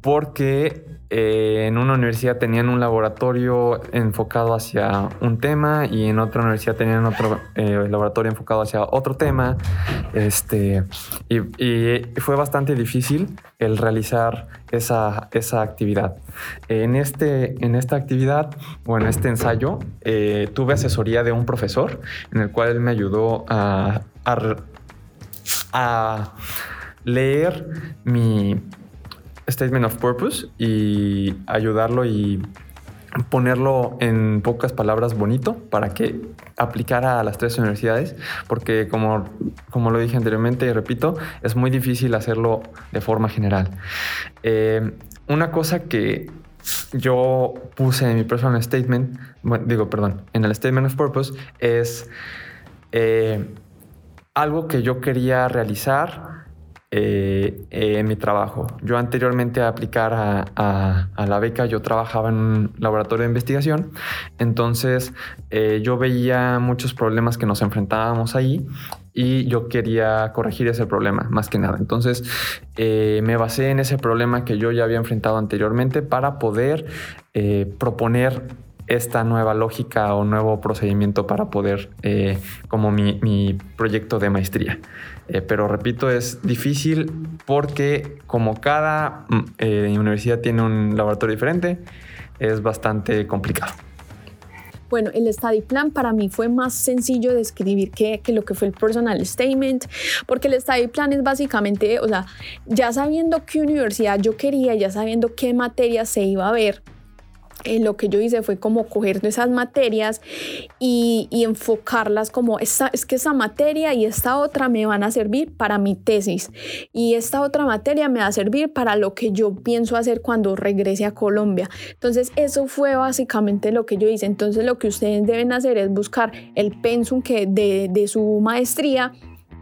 porque eh, en una universidad tenían un laboratorio enfocado hacia un tema y en otra universidad tenían otro eh, laboratorio enfocado hacia otro tema. Este, y, fue bastante difícil el realizar esa, esa actividad. En, este, en esta actividad o en este ensayo eh, tuve asesoría de un profesor en el cual él me ayudó a, a leer mi statement of purpose y ayudarlo y ponerlo en pocas palabras bonito para que aplicara a las tres universidades, porque como, como lo dije anteriormente y repito, es muy difícil hacerlo de forma general. Eh, una cosa que yo puse en mi personal statement, digo, perdón, en el statement of purpose es eh, algo que yo quería realizar eh, en mi trabajo. Yo anteriormente a aplicar a, la beca, yo trabajaba en un laboratorio de investigación, entonces eh, yo veía muchos problemas que nos enfrentábamos ahí y yo quería corregir ese problema, más que nada. Entonces eh, me basé en ese problema que yo ya había enfrentado anteriormente para poder proponer esta nueva lógica o nuevo procedimiento para poder, como mi, mi proyecto de maestría. Eh, pero repito, es difícil porque como cada mm, eh, universidad tiene un laboratorio diferente, es bastante complicado. Bueno, el study plan para mí fue más sencillo de escribir que, que, lo que fue el personal statement, porque el study plan es básicamente, o sea, ya sabiendo qué universidad yo quería, ya sabiendo qué materia se iba a ver, eh, lo que yo hice fue como coger esas materias y, enfocarlas como esta, es que esa materia y esta otra me van a servir para mi tesis y esta otra materia me va a servir para lo que yo pienso hacer cuando regrese a Colombia. Entonces eso fue básicamente lo que yo hice. Entonces lo que ustedes deben hacer es buscar el pensum que de, de su maestría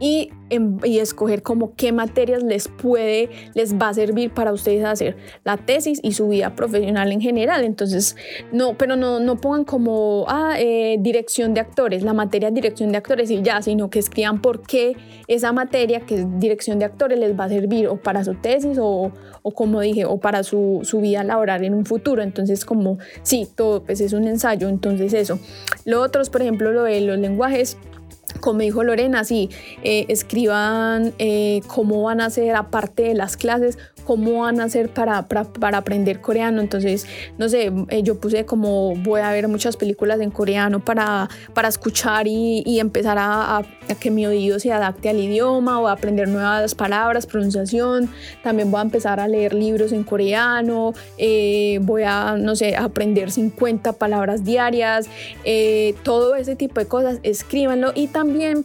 y, em, y, escoger como qué materias les puede, les va a servir para ustedes hacer la tesis y su vida profesional en general. Entonces, no, pero no, no pongan como, ah, eh, dirección de actores, la materia dirección de actores y ya, sino que escriban por qué esa materia que es dirección de actores les va a servir o para su tesis o, o como dije, o para su, su vida laboral en un futuro. Entonces, como, sí, todo pues es un ensayo, entonces eso. Lo otro es, por ejemplo, lo de los lenguajes como dijo Lorena, sí, eh, escriban eh, cómo van a hacer aparte de las clases, cómo van a hacer para, para, aprender coreano. Entonces, no sé, eh, yo puse como voy a ver muchas películas en coreano para, para escuchar y, y empezar a, que mi oído se adapte al idioma o a aprender nuevas palabras, pronunciación. También voy a empezar a leer libros en coreano, voy a, no sé, aprender 50 palabras diarias, todo ese tipo de cosas, escríbanlo y también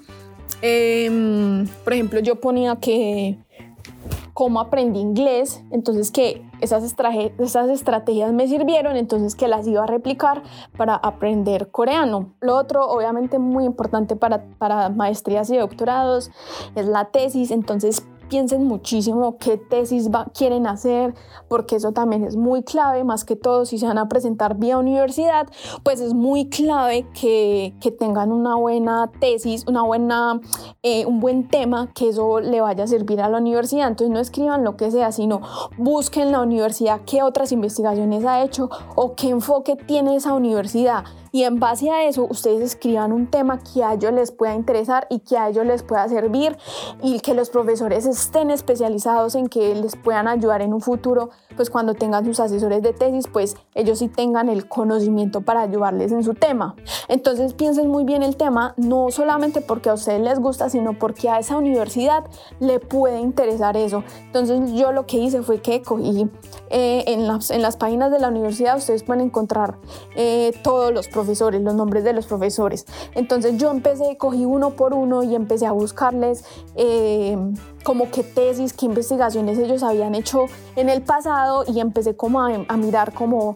em, por ejemplo, yo ponía que cómo aprendí inglés, entonces que esas, esas estrategias me sirvieron, entonces que las iba a replicar para aprender coreano. Lo otro, obviamente muy importante para, para maestrías y doctorados, es la tesis, entonces piensen muchísimo qué tesis quieren hacer, porque eso también es muy clave, más que todo si se van a presentar vía universidad, pues es muy clave que, que tengan una buena tesis, una buena, eh, un buen tema, que eso le vaya a servir a la universidad. Entonces no escriban lo que sea, sino busquen la universidad qué otras investigaciones ha hecho o qué enfoque tiene esa universidad y en base a eso ustedes escriban un tema que a ellos les pueda interesar y que a ellos les pueda servir y que los profesores estén especializados en que les puedan ayudar en un futuro, pues cuando tengan sus asesores de tesis, pues ellos sí tengan el conocimiento para ayudarles en su tema. Entonces piensen muy bien el tema, no solamente porque a ustedes les gusta, sino porque a esa universidad le puede interesar eso. Entonces yo lo que hice fue que cogí eh, en, las, en las páginas de la universidad, ustedes pueden encontrar eh, todos los profesores profesores, los nombres de los profesores. Entonces yo empecé, cogí uno por uno y empecé a buscarles eh, como qué tesis, qué investigaciones ellos habían hecho en el pasado y empecé como a, a mirar como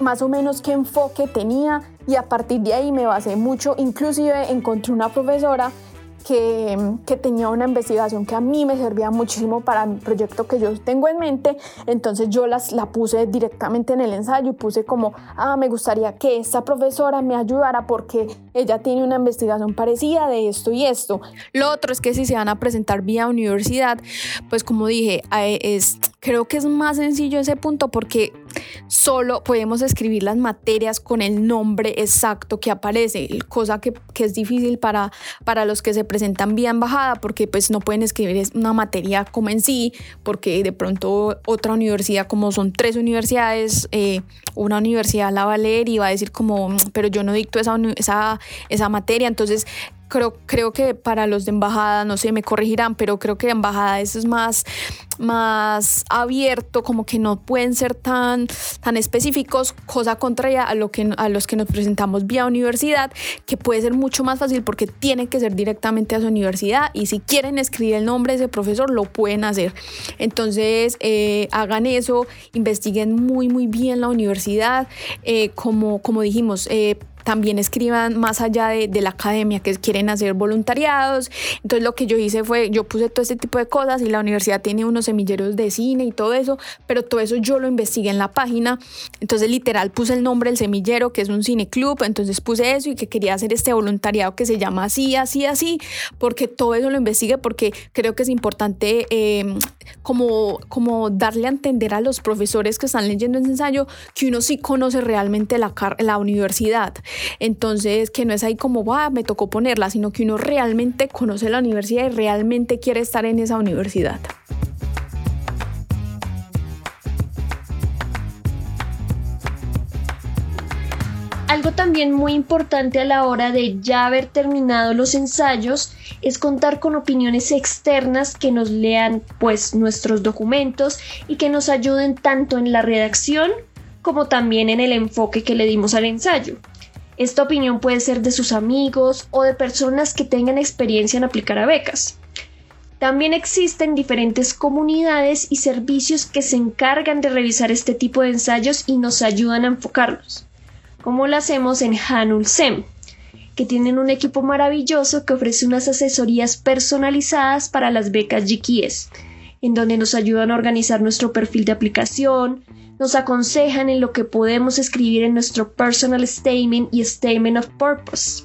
más o menos qué enfoque tenía y a partir de ahí me basé mucho, inclusive encontré una profesora que, tenía una investigación que a mí me servía muchísimo para el proyecto que yo tengo en mente. Entonces yo las, la puse directamente en el ensayo y puse como, ah, me gustaría que esta profesora me ayudara porque ella tiene una investigación parecida de esto y esto. Lo otro es que si se van a presentar vía universidad, pues como dije, es, creo que es más sencillo ese punto porque solo podemos escribir las materias con el nombre exacto que aparece, cosa que, que es difícil para, para los que se presentan vía embajada porque pues no pueden escribir una materia como en sí, porque de pronto otra universidad, como son tres universidades, eh, una universidad la va a leer y va a decir como, mm, pero yo no dicto esa, esa, esa materia, entonces creo, creo que para los de embajada, no sé, me corregirán, pero creo que embajada eso es más, más abierto, como que no pueden ser tan, tan específicos, cosa contraria a, lo que, a los que nos presentamos vía universidad, que puede ser mucho más fácil porque tiene que ser directamente a su universidad y si quieren escribir el nombre de ese profesor, lo pueden hacer. Entonces, eh, hagan eso, investiguen muy, muy bien la universidad, eh, como, como dijimos, eh, también escriban más allá de, la academia, que quieren hacer voluntariados. Entonces lo que yo hice fue, yo puse todo este tipo de cosas y la universidad tiene unos semilleros de cine y todo eso, pero todo eso yo lo investigué en la página. Entonces literal puse el nombre del semillero, que es un cine club, entonces puse eso y que quería hacer este voluntariado que se llama así, así, así, porque todo eso lo investigué, porque creo que es importante eh, como, como darle a entender a los profesores que están leyendo ese ensayo que uno sí conoce realmente la, la universidad. Entonces, que no es ahí como, va, me tocó ponerla, sino que uno realmente conoce la universidad y realmente quiere estar en esa universidad. Algo también muy importante a la hora de ya haber terminado los ensayos es contar con opiniones externas que nos lean pues nuestros documentos y que nos ayuden tanto en la redacción como también en el enfoque que le dimos al ensayo. Esta opinión puede ser de sus amigos o de personas que tengan experiencia en aplicar a becas. También existen diferentes comunidades y servicios que se encargan de revisar este tipo de ensayos y nos ayudan a enfocarlos, como lo hacemos en Hanul SEM. que tienen un equipo maravilloso que ofrece unas asesorías personalizadas para las becas GKS, en donde nos ayudan a organizar nuestro perfil de aplicación, nos aconsejan en lo que podemos escribir en nuestro personal statement y statement of purpose.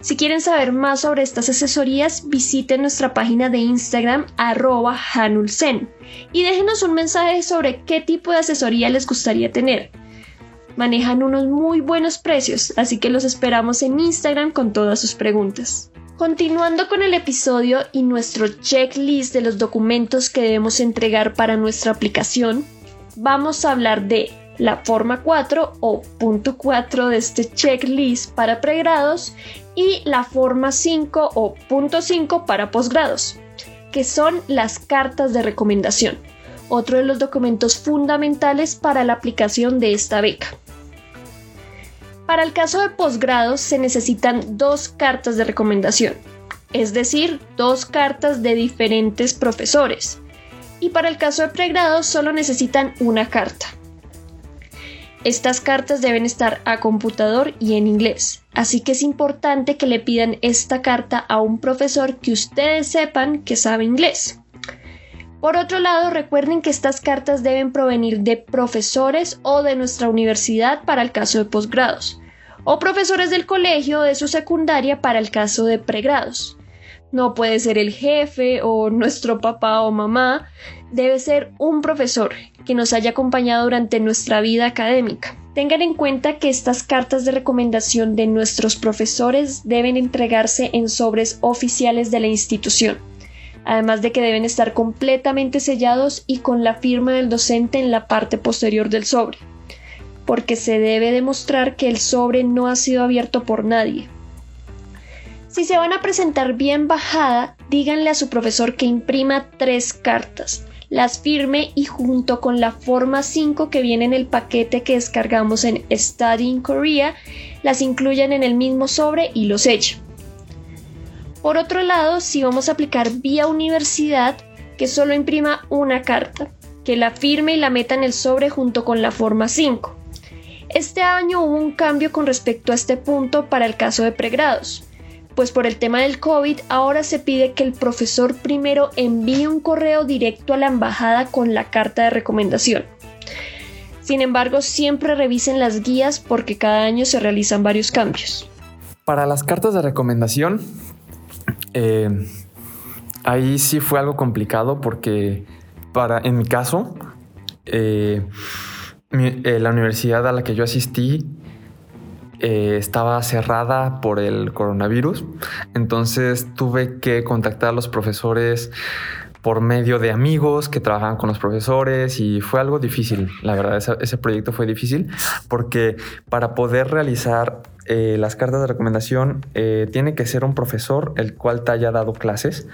Si quieren saber más sobre estas asesorías, visiten nuestra página de Instagram hanulsen y déjenos un mensaje sobre qué tipo de asesoría les gustaría tener. Manejan unos muy buenos precios, así que los esperamos en Instagram con todas sus preguntas. Continuando con el episodio y nuestro checklist de los documentos que debemos entregar para nuestra aplicación, vamos a hablar de la forma 4 o punto 4 de este checklist para pregrados y la forma 5 o punto 5 para posgrados, que son las cartas de recomendación, otro de los documentos fundamentales para la aplicación de esta beca. Para el caso de posgrados se necesitan dos cartas de recomendación, es decir, dos cartas de diferentes profesores. Y para el caso de pregrados solo necesitan una carta. Estas cartas deben estar a computador y en inglés, así que es importante que le pidan esta carta a un profesor que ustedes sepan que sabe inglés. Por otro lado, recuerden que estas cartas deben provenir de profesores o de nuestra universidad para el caso de posgrados, o profesores del colegio de su secundaria para el caso de pregrados. No puede ser el jefe o nuestro papá o mamá, debe ser un profesor que nos haya acompañado durante nuestra vida académica. Tengan en cuenta que estas cartas de recomendación de nuestros profesores deben entregarse en sobres oficiales de la institución, además de que deben estar completamente sellados y con la firma del docente en la parte posterior del sobre, porque se debe demostrar que el sobre no ha sido abierto por nadie. Si se van a presentar bien bajada, díganle a su profesor que imprima tres cartas, las firme y junto con la forma 5 que viene en el paquete que descargamos en Study in Korea, las incluyan en el mismo sobre y los echen. Por otro lado, si vamos a aplicar vía universidad, que solo imprima una carta, que la firme y la meta en el sobre junto con la forma 5. Este año hubo un cambio con respecto a este punto para el caso de pregrados pues por el tema del COVID ahora se pide que el profesor primero envíe un correo directo a la embajada con la carta de recomendación. Sin embargo, siempre revisen las guías porque cada año se realizan varios cambios. Para las cartas de recomendación, eh, ahí sí fue algo complicado porque para, en mi caso, eh, eh, la universidad a la que yo asistí eh, estaba cerrada por el coronavirus. Entonces tuve que contactar a los profesores por medio de amigos que trabajaban con los profesores y fue algo difícil, la verdad, ese, proyecto fue difícil porque para poder realizar eh, las cartas de recomendación eh, tiene que ser un profesor el cual te haya dado clases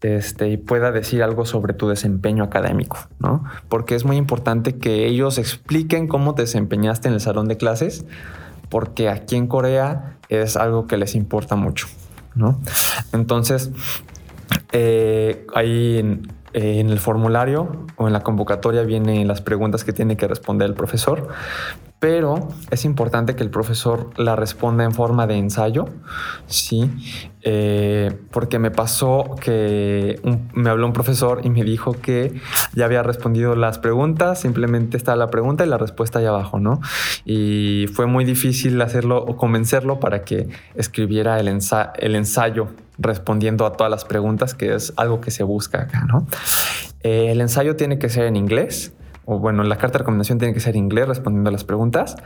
este, y pueda decir algo sobre tu desempeño académico, ¿no? Porque es muy importante que ellos expliquen cómo te desempeñaste en el salón de clases porque aquí en Corea es algo que les importa mucho, ¿no? Entonces, eh, ahí en, en el formulario o en la convocatoria vienen las preguntas que tiene que responder el profesor, pero es importante que el profesor la responda en forma de ensayo, sí, eh, porque me pasó que me habló un profesor y me dijo que ya había respondido las preguntas, simplemente está la pregunta y la respuesta ahí abajo, ¿no? Y fue muy difícil hacerlo o convencerlo para que escribiera el, el ensayo respondiendo a todas las preguntas, que es algo que se busca acá, ¿no? Eh, el ensayo tiene que ser en inglés o bueno, la carta de recomendación tiene que ser inglés respondiendo a las preguntas.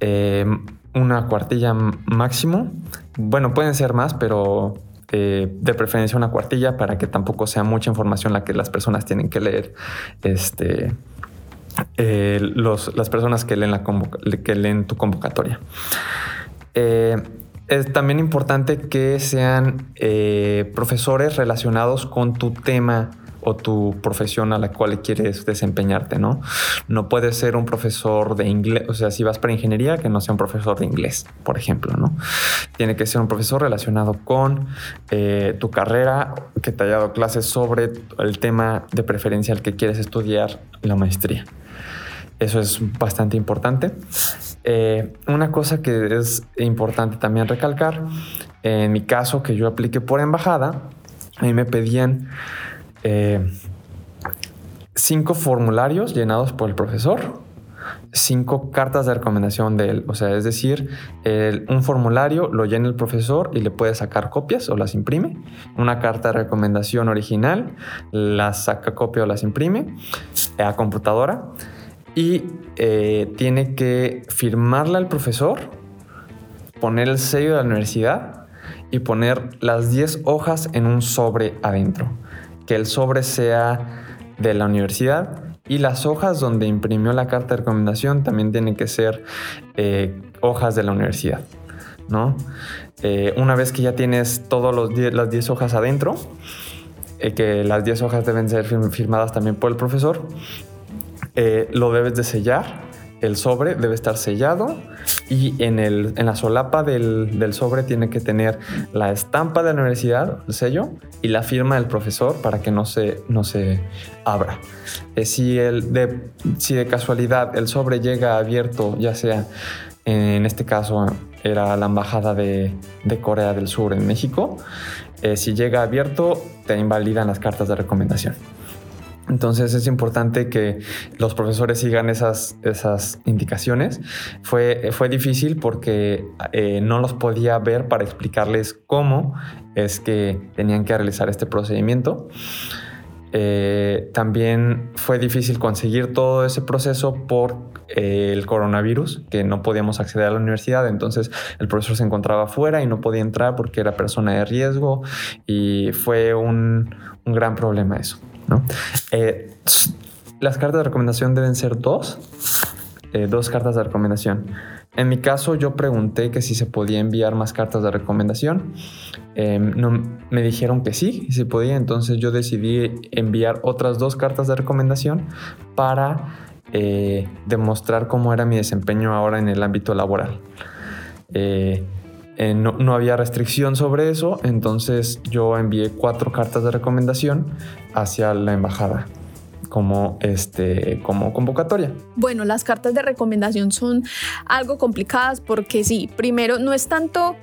Eh, una cuartilla máximo. Bueno, pueden ser más, pero eh, de preferencia una cuartilla para que tampoco sea mucha información la que las personas tienen que leer. Este, eh, las personas que leen, la que leen tu convocatoria. es también importante que sean profesores relacionados con tu tema o tu profesión a la cual quieres desempeñarte, ¿no? No puedes ser un profesor de inglés, o sea, si vas para ingeniería, que no sea un profesor de inglés, por ejemplo, ¿no? Tiene que ser un profesor relacionado con eh, tu carrera, que te haya dado clases sobre el tema de preferencia al que quieres estudiar la maestría. Eso es bastante importante. Eh, una cosa que es importante también recalcar, en mi caso que yo apliqué por embajada, a mí me pedían eh, cinco formularios llenados por el profesor, cinco cartas de recomendación de él. O sea, es decir, un formulario lo llena el profesor y le puede sacar copias o las imprime. Una carta de recomendación original, las saca copia o las imprime a computadora y eh, tiene que firmarla el profesor, poner el sello de la universidad y poner las 10 hojas en un sobre adentro. Que el sobre sea de la universidad y las hojas donde imprimió la carta de recomendación también tienen que ser eh, hojas de la universidad. ¿no? Eh, una vez que ya tienes todas las 10 hojas adentro, que las 10 hojas deben ser firmadas también por el profesor, eh, lo debes de sellar. El sobre debe estar sellado y en, el, en la solapa del, sobre tiene que tener la estampa de la universidad, el sello, y la firma del profesor para que no se, no se abra. Eh, si, el de, si de casualidad el sobre llega abierto, ya sea en este caso era la embajada de, Corea del Sur en México, eh, si llega abierto te invalidan las cartas de recomendación. Entonces es importante que los profesores sigan esas, indicaciones. Fue, difícil porque eh, no los podía ver para explicarles cómo es que tenían que realizar este procedimiento. Eh, también fue difícil conseguir todo ese proceso por eh, el coronavirus, que no podíamos acceder a la universidad, entonces el profesor se encontraba fuera y no podía entrar porque era persona de riesgo y fue un gran problema eso. Eh, las cartas de recomendación deben ser dos, eh, dos cartas de recomendación. En mi caso, yo pregunté que si se podía enviar más cartas de recomendación. Em, no, me dijeron que sí, si podía. Entonces yo decidí enviar otras dos cartas de recomendación para eh, demostrar cómo era mi desempeño ahora en el ámbito laboral. No, había restricción sobre eso, entonces yo envié cuatro cartas de recomendación hacia la embajada como, este, como convocatoria. Bueno, las cartas de recomendación son algo complicadas porque sí, primero no es tanto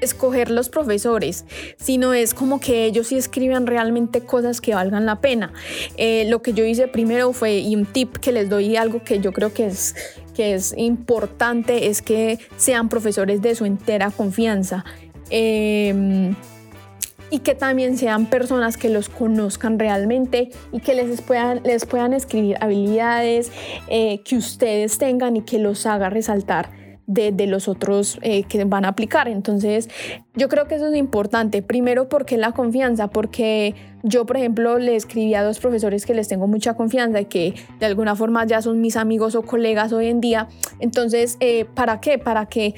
escoger los profesores, sino es como que ellos sí escriban realmente cosas que valgan la pena. Eh, lo que yo hice primero fue, y un tip que les doy, algo que yo creo que es que es importante es que sean profesores de su entera confianza. Em, y que también sean personas que los conozcan realmente y que les puedan, les puedan escribir habilidades eh, que ustedes tengan y que los haga resaltar de, los otros eh, que van a aplicar. Entonces, yo creo que eso es importante. Primero, porque la confianza, porque yo, por ejemplo, le escribí a dos profesores que les tengo mucha confianza y que de alguna forma ya son mis amigos o colegas hoy en día. Entonces, eh, ¿para qué? Para que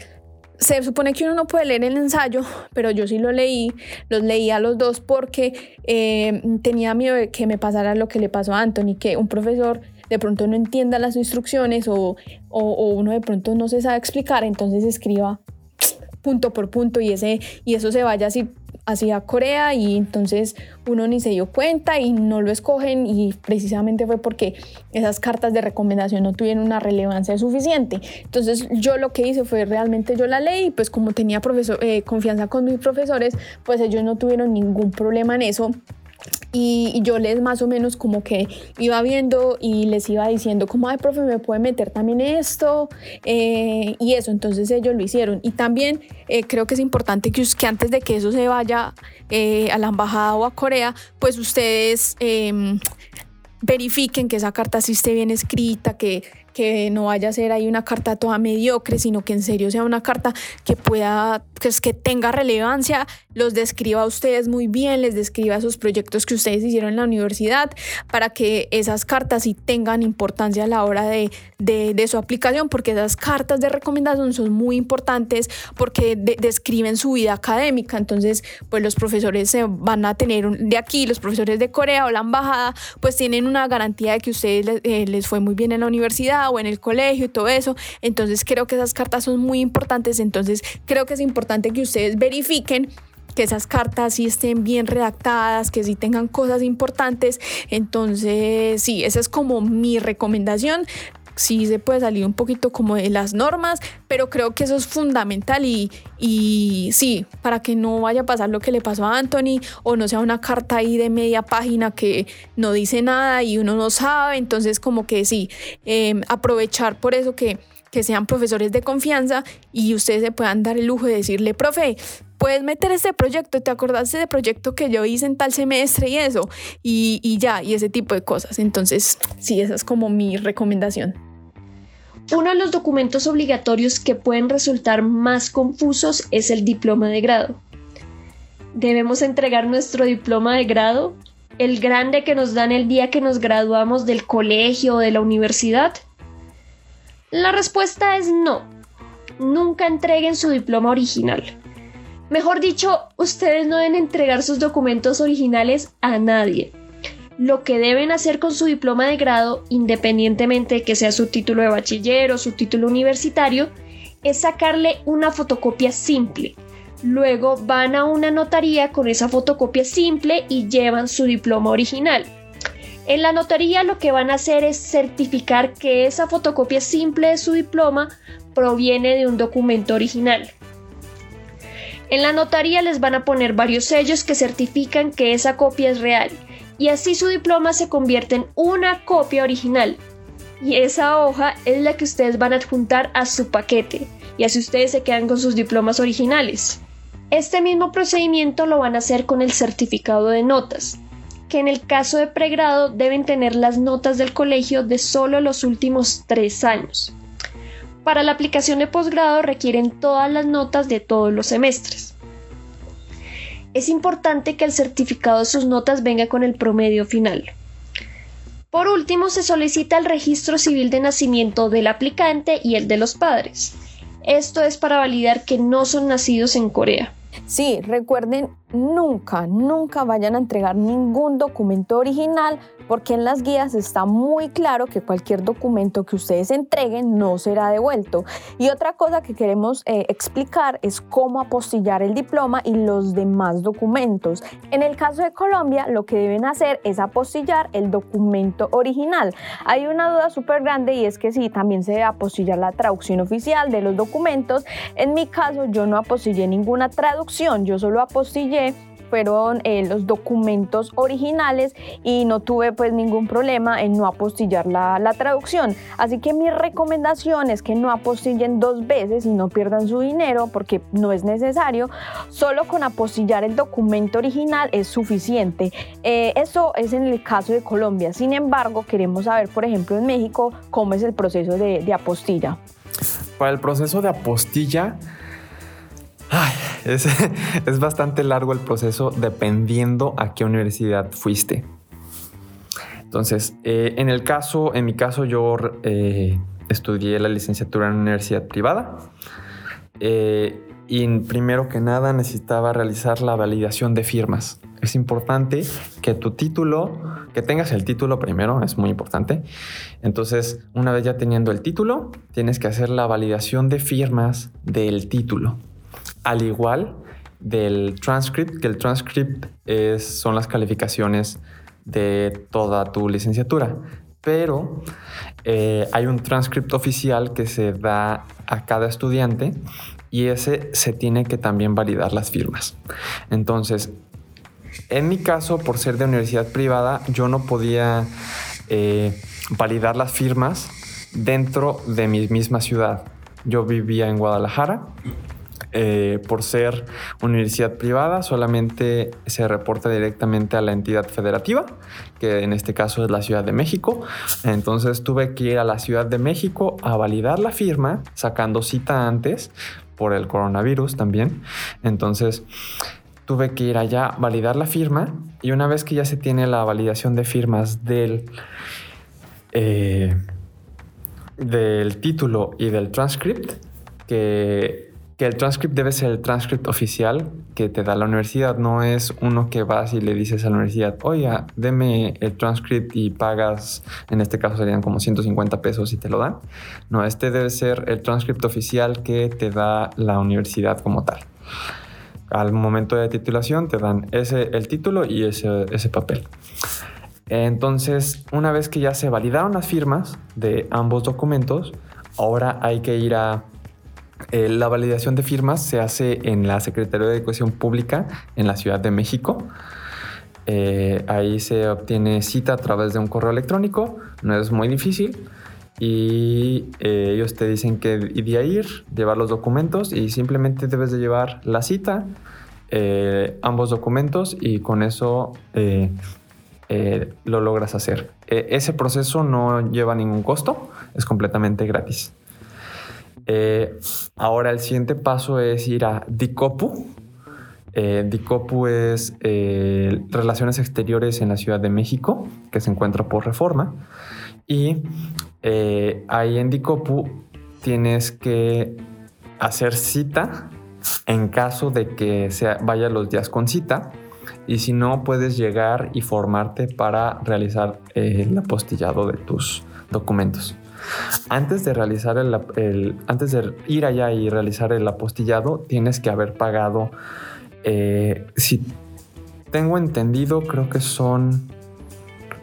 se supone que uno no puede leer el ensayo, pero yo sí lo leí, los leí a los dos porque eh, tenía miedo de que me pasara lo que le pasó a Anthony, que un profesor de pronto no entienda las instrucciones o, o, uno de pronto no se sabe explicar, entonces escriba punto por punto y, ese, y eso se vaya así hacia Corea y entonces uno ni se dio cuenta y no lo escogen y precisamente fue porque esas cartas de recomendación no tuvieron una relevancia suficiente. Entonces yo lo que hice fue realmente yo la leí, pues como tenía eh, confianza con mis profesores, pues ellos no tuvieron ningún problema en eso y, yo les más o menos como que iba viendo y les iba diciendo como, ay, profe, me puede meter también esto eh, y eso, entonces ellos lo hicieron. Y también eh, creo que es importante que, antes de que eso se vaya eh, a la embajada o a Corea, pues ustedes em, verifiquen que esa carta sí esté bien escrita, que que no vaya a ser ahí una carta toda mediocre, sino que en serio sea una carta que pueda, que, que tenga relevancia, los describa a ustedes muy bien, les describa esos proyectos que ustedes hicieron en la universidad, para que esas cartas sí tengan importancia a la hora de, de, su aplicación, porque esas cartas de recomendación son muy importantes porque describen su vida académica. Entonces, pues los profesores se van a tener de aquí, los profesores de Corea o la embajada, pues tienen una garantía de que ustedes eh, les fue muy bien en la universidad o en el colegio y todo eso. Entonces creo que esas cartas son muy importantes. Entonces creo que es importante que ustedes verifiquen que esas cartas sí estén bien redactadas, que sí tengan cosas importantes. Entonces, sí, esa es como mi recomendación. Sí se puede salir un poquito como de las normas, pero creo que eso es fundamental y, y sí, para que no vaya a pasar lo que le pasó a Anthony o no sea una carta ahí de media página que no dice nada y uno no sabe, entonces como que sí, em, aprovechar por eso que que sean profesores de confianza y ustedes se puedan dar el lujo de decirle, profe, puedes meter este proyecto, ¿te acordaste de proyecto que yo hice en tal semestre y eso? Y, y ya, y ese tipo de cosas. Entonces, sí, esa es como mi recomendación. Uno de los documentos obligatorios que pueden resultar más confusos es el diploma de grado. Debemos entregar nuestro diploma de grado, el grande que nos dan el día que nos graduamos del colegio o de la universidad. La respuesta es no. Nunca entreguen su diploma original. Mejor dicho, ustedes no deben entregar sus documentos originales a nadie. Lo que deben hacer con su diploma de grado, independientemente de que sea su título de bachiller o su título universitario, es sacarle una fotocopia simple. Luego van a una notaría con esa fotocopia simple y llevan su diploma original. En la notaría lo que van a hacer es certificar que esa fotocopia simple de su diploma proviene de un documento original. En la notaría les van a poner varios sellos que certifican que esa copia es real y así su diploma se convierte en una copia original. Y esa hoja es la que ustedes van a adjuntar a su paquete y así ustedes se quedan con sus diplomas originales. Este mismo procedimiento lo van a hacer con el certificado de notas, que en el caso de pregrado deben tener las notas del colegio de solo los últimos tres años. Para la aplicación de posgrado requieren todas las notas de todos los semestres. Es importante que el certificado de sus notas venga con el promedio final. Por último, se solicita el registro civil de nacimiento del aplicante y el de los padres. Esto es para validar que no son nacidos en Corea. Sí, recuerden, nunca, nunca vayan a entregar ningún documento original porque en las guías está muy claro que cualquier documento que ustedes entreguen no será devuelto. Y otra cosa que queremos eh, explicar es cómo apostillar el diploma y los demás documentos. En el caso de Colombia, lo que deben hacer es apostillar el documento original. Hay una duda súper grande y es que sí, también se debe apostillar la traducción oficial de los documentos. En mi caso, yo no apostillé ninguna traducción, yo solo apostillé fueron eh, los documentos originales y no tuve pues ningún problema en no apostillar la, la, traducción. Así que mi recomendación es que no apostillen dos veces y no pierdan su dinero porque no es necesario. Solo con apostillar el documento original es suficiente. Eh, eso es en el caso de Colombia. Sin embargo, queremos saber, por ejemplo, en México, cómo es el proceso de, de apostilla. Para el proceso de apostilla, Es, es, bastante largo el proceso dependiendo a qué universidad fuiste. Entonces, eh, en el caso, en mi caso, yo eh, estudié la licenciatura en una universidad privada. Eh, y primero que nada necesitaba realizar la validación de firmas. Es importante que tu título, que tengas el título primero, es muy importante. Entonces, una vez ya teniendo el título, tienes que hacer la validación de firmas del título al igual del transcript, que el transcript son las calificaciones de toda tu licenciatura. Pero eh, hay un transcript oficial que se da a cada estudiante y ese se tiene que también validar las firmas. Entonces, en mi caso, por ser de universidad privada, yo no podía eh, validar las firmas dentro de mi misma ciudad. Yo vivía en Guadalajara eh, por ser universidad privada, solamente se reporta directamente a la entidad federativa, que en este caso es la Ciudad de México. Entonces tuve que ir a la Ciudad de México a validar la firma, sacando cita antes por el coronavirus también. Entonces tuve que ir allá, validar la firma y una vez que ya se tiene la validación de firmas del... Eh, del título y del transcript, que que el transcript debe ser el transcript oficial que te da la universidad, no es uno que vas y le dices a la universidad, oiga, deme el transcript y pagas, en este caso serían como 150 pesos y te lo dan. No, este debe ser el transcript oficial que te da la universidad como tal. Al momento de titulación te dan ese, el título y ese, ese papel. Entonces, una vez que ya se validaron las firmas de ambos documentos, ahora hay que ir a... Eh, la validación de firmas se hace en la Secretaría de Educación Pública en la Ciudad de México. Eh, ahí se obtiene cita a través de un correo electrónico, no es muy difícil. Y eh, ellos te dicen que de ir, llevar los documentos y simplemente debes de llevar la cita, ambos documentos y con eso lo logras hacer. E, ese proceso no lleva ningún costo, es completamente gratis. Eh, ahora el siguiente paso es ir a Dicopu. Eh, Dicopu es Relaciones Exteriores en la Ciudad de México, que se encuentra por reforma. Y ahí en Dicopu tienes que hacer cita en caso de que sea, vaya los días con cita y si no puedes llegar y formarte para realizar el apostillado de tus documentos. Antes de realizar el, antes de ir allá y realizar el apostillado, tienes que haber pagado, eh, si tengo entendido, creo que son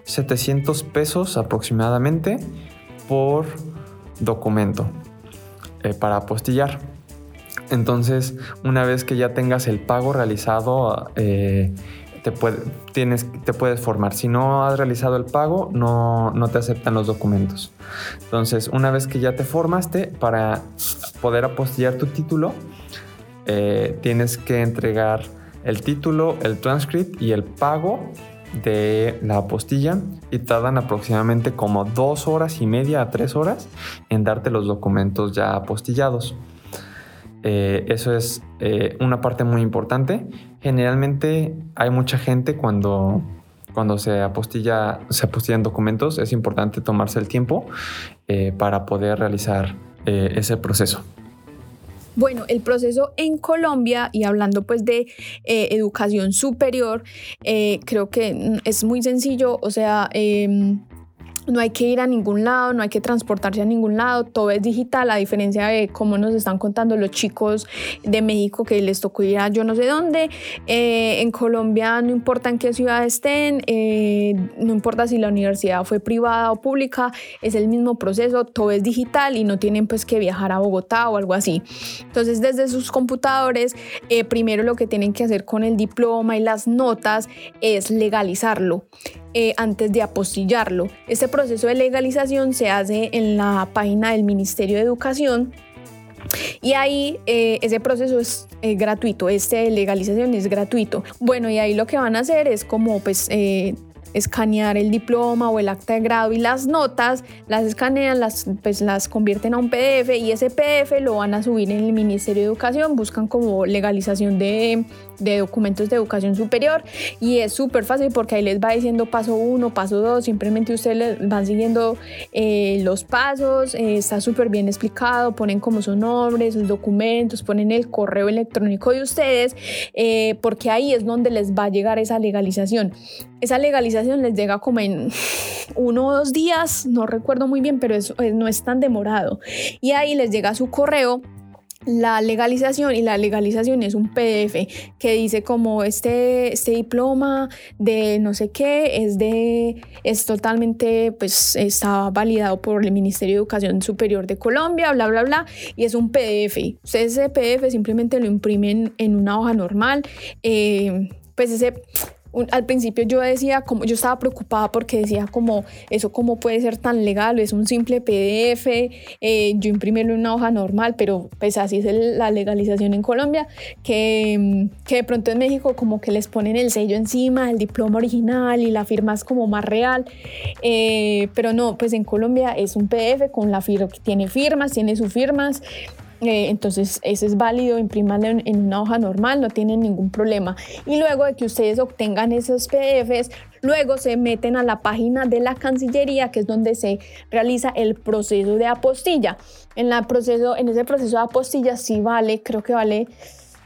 700 pesos aproximadamente por documento eh, para apostillar. Entonces, una vez que ya tengas el pago realizado, eh, te, tienes, te puedes formar. Si no has realizado el pago, no, no te aceptan los documentos. Entonces, una vez que ya te formaste, para poder apostillar tu título, eh, tienes que entregar el título, el transcript y el pago de la apostilla y tardan aproximadamente como dos horas y media a tres horas en darte los documentos ya apostillados. Eh, eso es eh, una parte muy importante. Generalmente hay mucha gente cuando, cuando se, apostilla, se apostillan documentos, es importante tomarse el tiempo eh, para poder realizar ese proceso. Bueno, el proceso en Colombia y hablando pues de educación superior, creo que es muy sencillo, o sea, em, no hay que ir a ningún lado, no hay que transportarse a ningún lado, todo es digital, a diferencia de cómo nos están contando los chicos de México que les tocó ir a yo no sé dónde. Eh, en Colombia no importa en qué ciudad estén, eh, no importa si la universidad fue privada o pública, es el mismo proceso, todo es digital y no tienen pues que viajar a Bogotá o algo así. Entonces desde sus computadores, eh, primero lo que tienen que hacer con el diploma y las notas es legalizarlo. Eh, antes de apostillarlo. Este proceso de legalización se hace en la página del Ministerio de Educación y ahí eh, ese proceso es gratuito, este de legalización es gratuito. Bueno, y ahí lo que van a hacer es como pues eh, escanear el diploma o el acta de grado y las notas, las escanean, las, pues las convierten a un PDF y ese PDF lo van a subir en el Ministerio de Educación, buscan como legalización de, de documentos de educación superior y es súper fácil porque ahí les va diciendo paso uno, paso dos, simplemente ustedes van siguiendo eh, los pasos, eh, está súper bien explicado, ponen como son nombres, sus documentos, ponen el correo electrónico de ustedes, eh, porque ahí es donde les va a llegar esa legalización. Esa legalización les llega como en uno o dos días, no recuerdo muy bien, pero eso no es tan demorado. Y ahí les llega su correo la legalización y la legalización es un PDF que dice como este, este diploma de no sé qué es de es totalmente pues está validado por el Ministerio de Educación Superior de Colombia bla bla bla y es un PDF ese PDF simplemente lo imprimen en una hoja normal eh, pues ese al principio yo decía, como yo estaba preocupada porque decía como, eso cómo puede ser tan legal, es un simple PDF, eh, yo imprimirlo en una hoja normal, pero pues así es la legalización en Colombia, que, que de pronto en México como que les ponen el sello encima, el diploma original y la firma es como más real, eh, pero no, pues en Colombia es un PDF con la firma, tiene firmas, tiene sus firmas, eh, entonces, ese es válido, imprimarlo en, una hoja normal, no tienen ningún problema. Y luego de que ustedes obtengan esos PDFs, luego se meten a la página de la Cancillería, que es donde se realiza el proceso de apostilla. En, la proceso, en ese proceso de apostilla sí vale, creo que vale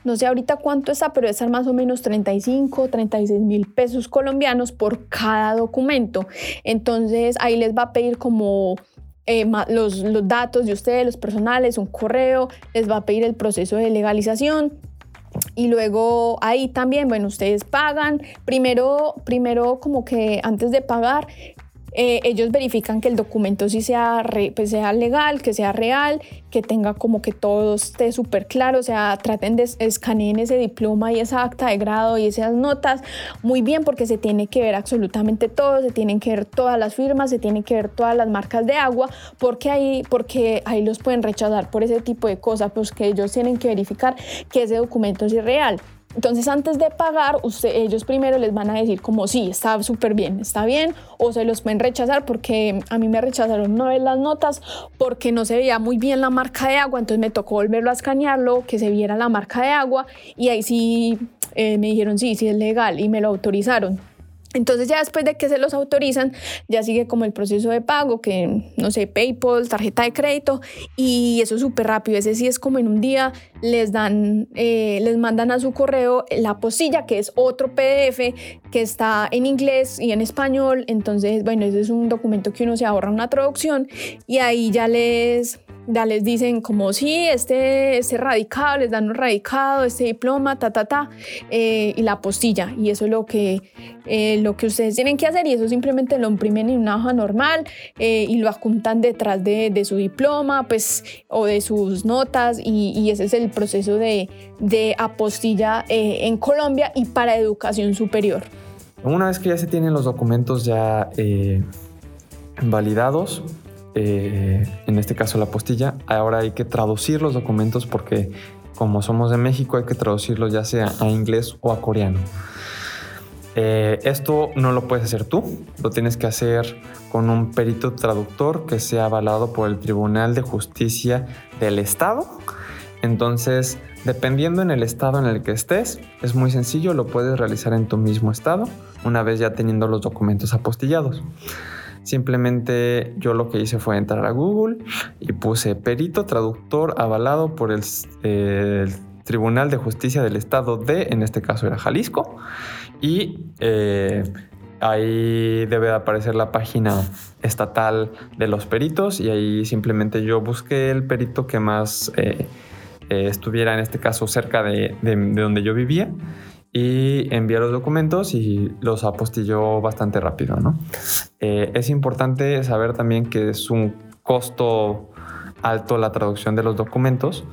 no sé ahorita cuánto está, pero es más o menos 35, 36 mil pesos colombianos por cada documento. Entonces ahí les va a pedir como eh, los, los datos de ustedes, los personales, un correo, les va a pedir el proceso de legalización y luego ahí también, bueno, ustedes pagan. Primero, primero como que antes de pagar, eh, ellos verifican que el documento sí sea, pues sea legal, que sea real, que tenga como que todo esté súper claro, o sea, traten de escanear ese diploma y esa acta de grado y esas notas muy bien porque se tiene que ver absolutamente todo, se tienen que ver todas las firmas, se tienen que ver todas las marcas de agua, porque ahí, porque ahí los pueden rechazar por ese tipo de cosas, pues que ellos tienen que verificar que ese documento es irreal. Entonces antes de pagar, usted, ellos primero les van a decir como sí, está súper bien, está bien, o se los pueden rechazar porque a mí me rechazaron una vez las notas porque no se veía muy bien la marca de agua, entonces me tocó volverlo a escanearlo, que se viera la marca de agua y ahí sí eh, me dijeron sí, sí es legal y me lo autorizaron. Entonces ya después de que se los autorizan, ya sigue como el proceso de pago, que no sé, PayPal, tarjeta de crédito, y eso es súper rápido. Ese sí es como en un día les dan, eh, les mandan a su correo la postilla, que es otro PDF que está en inglés y en español. Entonces, bueno, ese es un documento que uno se ahorra una traducción y ahí ya les ya les dicen como sí, este, este radicado, les dan un radicado, este diploma, ta, ta, ta, eh, y la postilla. Y eso es lo que, eh, lo que ustedes tienen que hacer y eso simplemente lo imprimen en una hoja normal eh, y lo adjuntan detrás de, de, su diploma, pues, o de sus notas y, y ese es el proceso de, de apostilla en Colombia y para educación superior. Una vez que ya se tienen los documentos ya validados, eh, en este caso la postilla, ahora hay que traducir los documentos porque como somos de México hay que traducirlos ya sea a inglés o a coreano. Eh, esto no lo puedes hacer tú, lo tienes que hacer con un perito traductor que sea avalado por el Tribunal de Justicia del Estado. Entonces, dependiendo en el estado en el que estés, es muy sencillo, lo puedes realizar en tu mismo estado, una vez ya teniendo los documentos apostillados. Simplemente yo lo que hice fue entrar a Google y puse perito traductor avalado por el, Tribunal de Justicia del Estado de, en este caso era Jalisco, y eh, ahí debe aparecer la página estatal de los peritos y ahí simplemente yo busqué el perito que más eh, eh, estuviera en este caso cerca de donde yo vivía y envió los documentos y los apostilló bastante rápido, ¿no? Eh, es importante saber también que es un costo alto la traducción de los documentos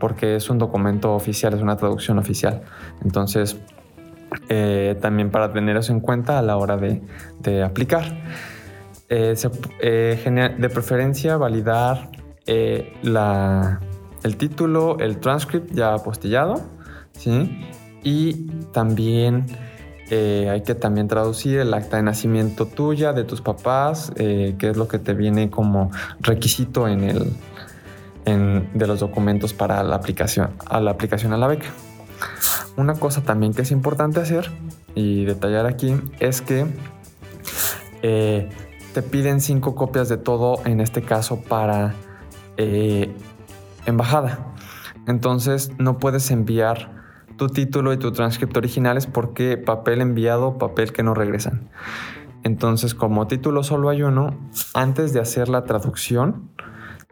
porque es un documento oficial, es una traducción oficial. Entonces, eh, también para tener eso en cuenta a la hora de, de aplicar. Eh, de preferencia validar la, el título, el transcript ya apostillado, ¿sí? Y también eh, hay que también traducir el acta de nacimiento tuya, de tus papás, eh, que es lo que te viene como requisito en el, de los documentos para la aplicación, a la aplicación a la beca. Una cosa también que es importante hacer y detallar aquí es que eh, te piden cinco copias de todo, en este caso para embajada. Entonces no puedes enviar tu título y tu transcripto originales porque papel enviado, papel que no regresan. Entonces, como título solo hay uno, antes de hacer la traducción,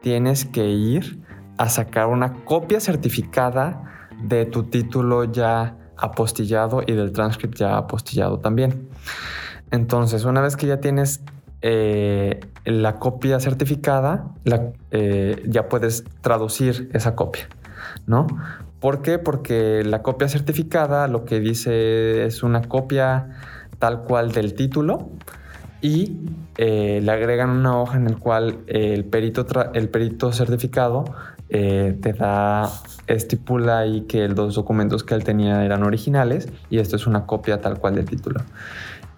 tienes que ir a sacar una copia certificada de tu título ya apostillado y del transcript ya apostillado también. Entonces, una vez que ya tienes eh, la copia certificada, eh, ya puedes traducir esa copia, ¿no? ¿Por qué? Porque la copia certificada lo que dice es una copia tal cual del título y eh, le agregan una hoja en el cual el perito, el perito certificado eh, te da, estipula ahí que los documentos que él tenía eran originales y esto es una copia tal cual del título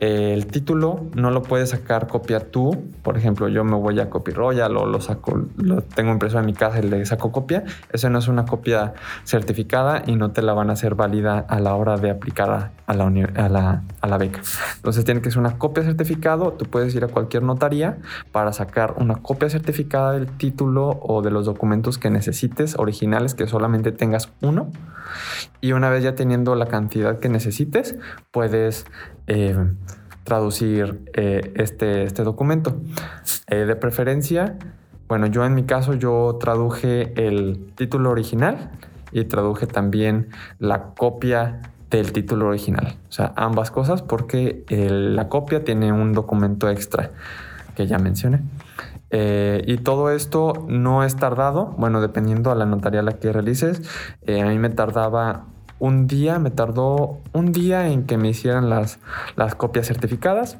el título no lo puedes sacar copia tú. Por ejemplo, yo me voy a Copy Royal o lo saco, lo tengo impreso en mi casa y le saco copia. Eso no es una copia certificada y no te la van a hacer válida a la hora de aplicar a, la, a la, beca. Entonces tiene que ser una copia certificado. Tú puedes ir a cualquier notaría para sacar una copia certificada del título o de los documentos que necesites originales, que solamente tengas uno. Y una vez ya teniendo la cantidad que necesites, puedes eh, traducir eh, este, este, documento. Eh, de preferencia, bueno, yo en mi caso yo traduje el título original y traduje también la copia del título original. O sea, ambas cosas porque la copia tiene un documento extra que ya mencioné. Y todo esto no es tardado, bueno, dependiendo a la notaría la que realices. A mí me tardaba un día, me tardó un día en que me hicieran las, las copias certificadas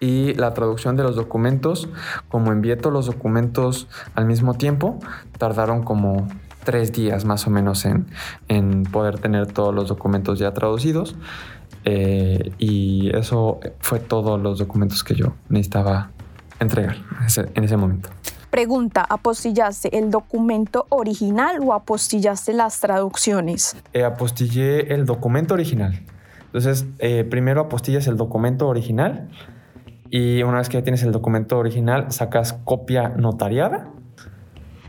y la traducción de los documentos, como envié todos los documentos al mismo tiempo, tardaron como tres días más o menos en, en poder tener todos los documentos ya traducidos. Eh, y eso fue todos los documentos que yo necesitaba entregar en ese, momento. Pregunta, ¿apostillaste el documento original o apostillaste las traducciones? Eh, apostillé el documento original. Entonces, eh, primero apostillas el documento original y una vez que ya tienes el documento original, sacas copia notariada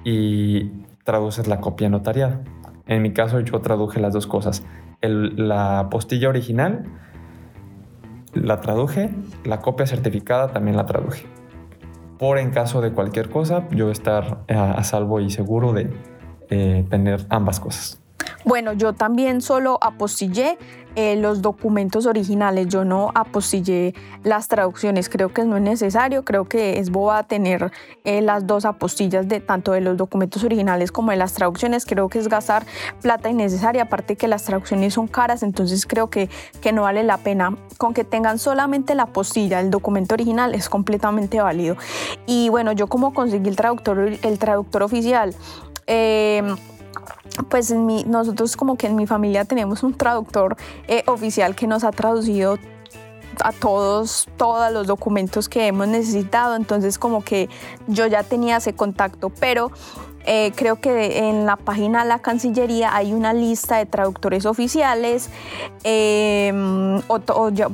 y traduces la copia notariada. En mi caso, yo traduje las dos cosas. la apostilla original la traduje, la copia certificada también la traduje por en caso de cualquier cosa, yo estar eh, a, salvo y seguro de eh, tener ambas cosas. Bueno, yo también solo apostillé eh, los documentos originales, yo no apostillé las traducciones, creo que no es necesario, creo que es boba tener eh, las dos apostillas de tanto de los documentos originales como de las traducciones, creo que es gastar plata innecesaria, aparte que las traducciones son caras, entonces creo que, que no vale la pena, con que tengan solamente la apostilla, el documento original es completamente válido. Y bueno, yo como conseguí el traductor, el traductor oficial, eh, pues en nosotros como que en mi familia tenemos un traductor eh, oficial que nos ha traducido a todos, todos los documentos que hemos necesitado, entonces como que yo ya tenía ese contacto, pero eh, creo que en la página de la Cancillería hay una lista de traductores oficiales em, o,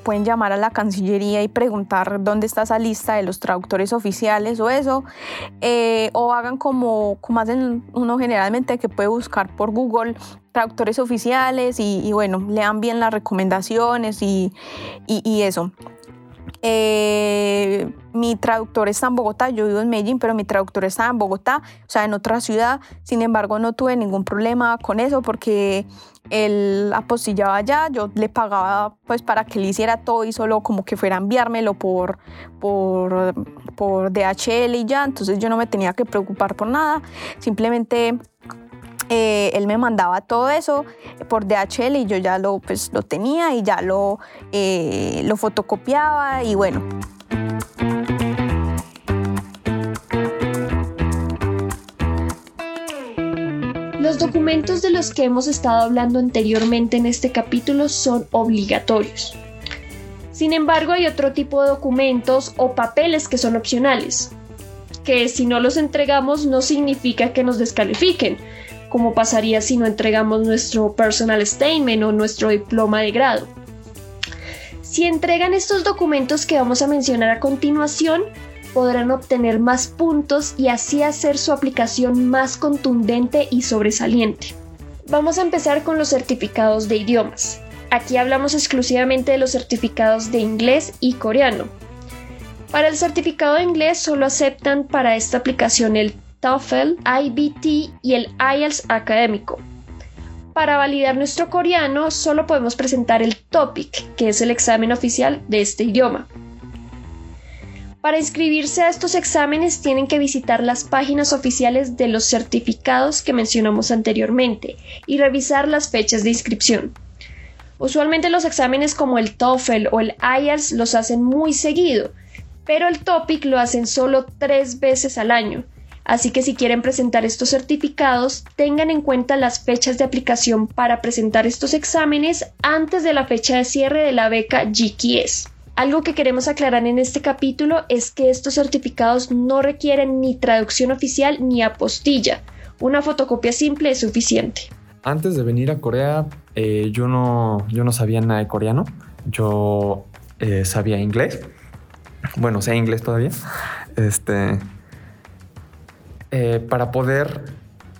pueden llamar a la Cancillería y preguntar dónde está esa lista de los traductores oficiales o eso. Eh, o hagan como, como hacen uno generalmente que puede buscar por Google traductores oficiales y, bueno, lean bien las recomendaciones y, y eso. Eh, mi traductor está en Bogotá, yo vivo en Medellín, pero mi traductor está en Bogotá, o sea, en otra ciudad. Sin embargo, no tuve ningún problema con eso porque él apostillaba allá, yo le pagaba pues para que le hiciera todo y solo como que fuera a enviármelo por, por, por DHL y ya, entonces yo no me tenía que preocupar por nada, simplemente eh, él me mandaba todo eso por DHL y yo ya lo, pues, lo tenía y ya lo, eh, lo fotocopiaba y bueno. Los documentos de los que hemos estado hablando anteriormente en este capítulo son obligatorios. Sin embargo, hay otro tipo de documentos o papeles que son opcionales, que si no los entregamos no significa que nos descalifiquen, como pasaría si no entregamos nuestro personal statement o nuestro diploma de grado. Si entregan estos documentos que vamos a mencionar a continuación, podrán obtener más puntos y así hacer su aplicación más contundente y sobresaliente. Vamos a empezar con los certificados de idiomas. Aquí hablamos exclusivamente de los certificados de inglés y coreano. Para el certificado de inglés solo aceptan para esta aplicación el TOEFL, IBT y el IELTS académico. Para validar nuestro coreano solo podemos presentar el TOPIC, que es el examen oficial de este idioma. Para inscribirse a estos exámenes tienen que visitar las páginas oficiales de los certificados que mencionamos anteriormente y revisar las fechas de inscripción. Usualmente los exámenes como el TOEFL o el IELTS los hacen muy seguido, pero el TOPIC lo hacen solo tres veces al año Así que si quieren presentar estos certificados, tengan en cuenta las fechas de aplicación para presentar estos exámenes antes de la fecha de cierre de la beca GKS. Algo que queremos aclarar en este capítulo es que estos certificados no requieren ni traducción oficial ni apostilla. Una fotocopia simple es suficiente. Antes de venir a Corea, eh, yo, no, yo no sabía nada de coreano. Yo eh, sabía inglés. Bueno, sé inglés todavía. Este, eh, para poder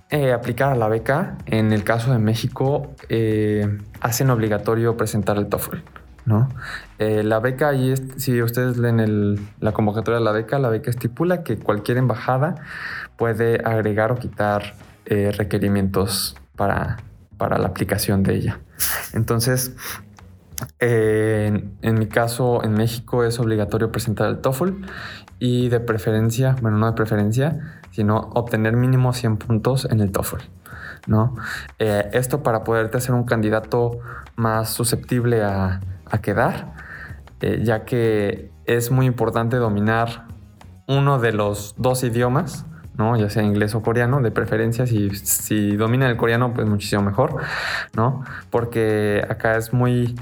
eh, aplicar a la beca, en el caso de México, eh, hacen obligatorio presentar el TOEFL. la beca, ahí si ustedes leen la convocatoria de la beca, la beca estipula que cualquier embajada puede agregar o quitar requerimientos para, para la aplicación de ella. Entonces, en, mi caso, en México es obligatorio presentar el TOEFL y de preferencia, bueno, no de preferencia, sino obtener mínimo 100 puntos en el TOEFL. ¿no? Eh, esto para poderte hacer un candidato más susceptible a, quedar, eh, ya que es muy importante dominar uno de los dos idiomas, ¿no? ya sea inglés o coreano, de preferencia, si, si domina el coreano, pues muchísimo mejor, ¿no? porque acá es muy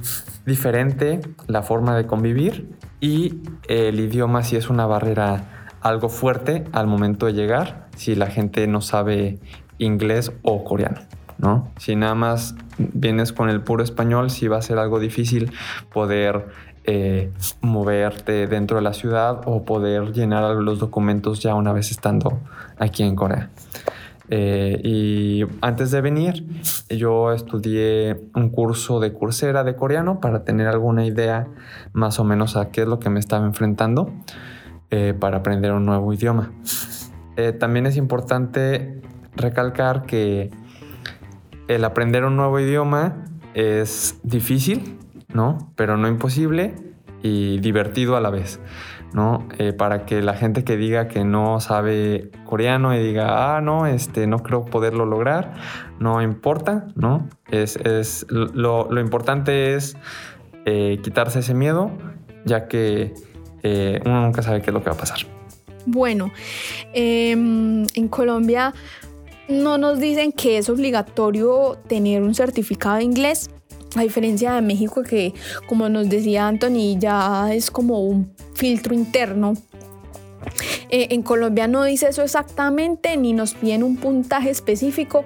diferente la forma de convivir y el idioma sí es una barrera algo fuerte al momento de llegar si la gente no sabe inglés o coreano. ¿no? Si nada más vienes con el puro español, sí va a ser algo difícil poder eh, moverte dentro de la ciudad o poder llenar los documentos ya una vez estando aquí en Corea. Eh, y antes de venir, yo estudié un curso de Coursera de coreano para tener alguna idea más o menos a qué es lo que me estaba enfrentando eh, para aprender un nuevo idioma. también es importante recalcar que el aprender un nuevo idioma es difícil, ¿no? Pero no imposible y divertido a la vez, ¿no? Eh, para que la gente que diga que no sabe coreano y diga, ah, no, este, no creo poderlo lograr, no importa, ¿no? Es, es lo, importante es eh, quitarse ese miedo, ya que eh, uno nunca sabe qué es lo que va a pasar. Bueno, em, en Colombia no nos dicen que es obligatorio tener un certificado inglés, a diferencia de México que, como nos decía Anthony, ya es como un filtro interno. Eh, en Colombia no dice eso exactamente, ni nos piden un puntaje específico,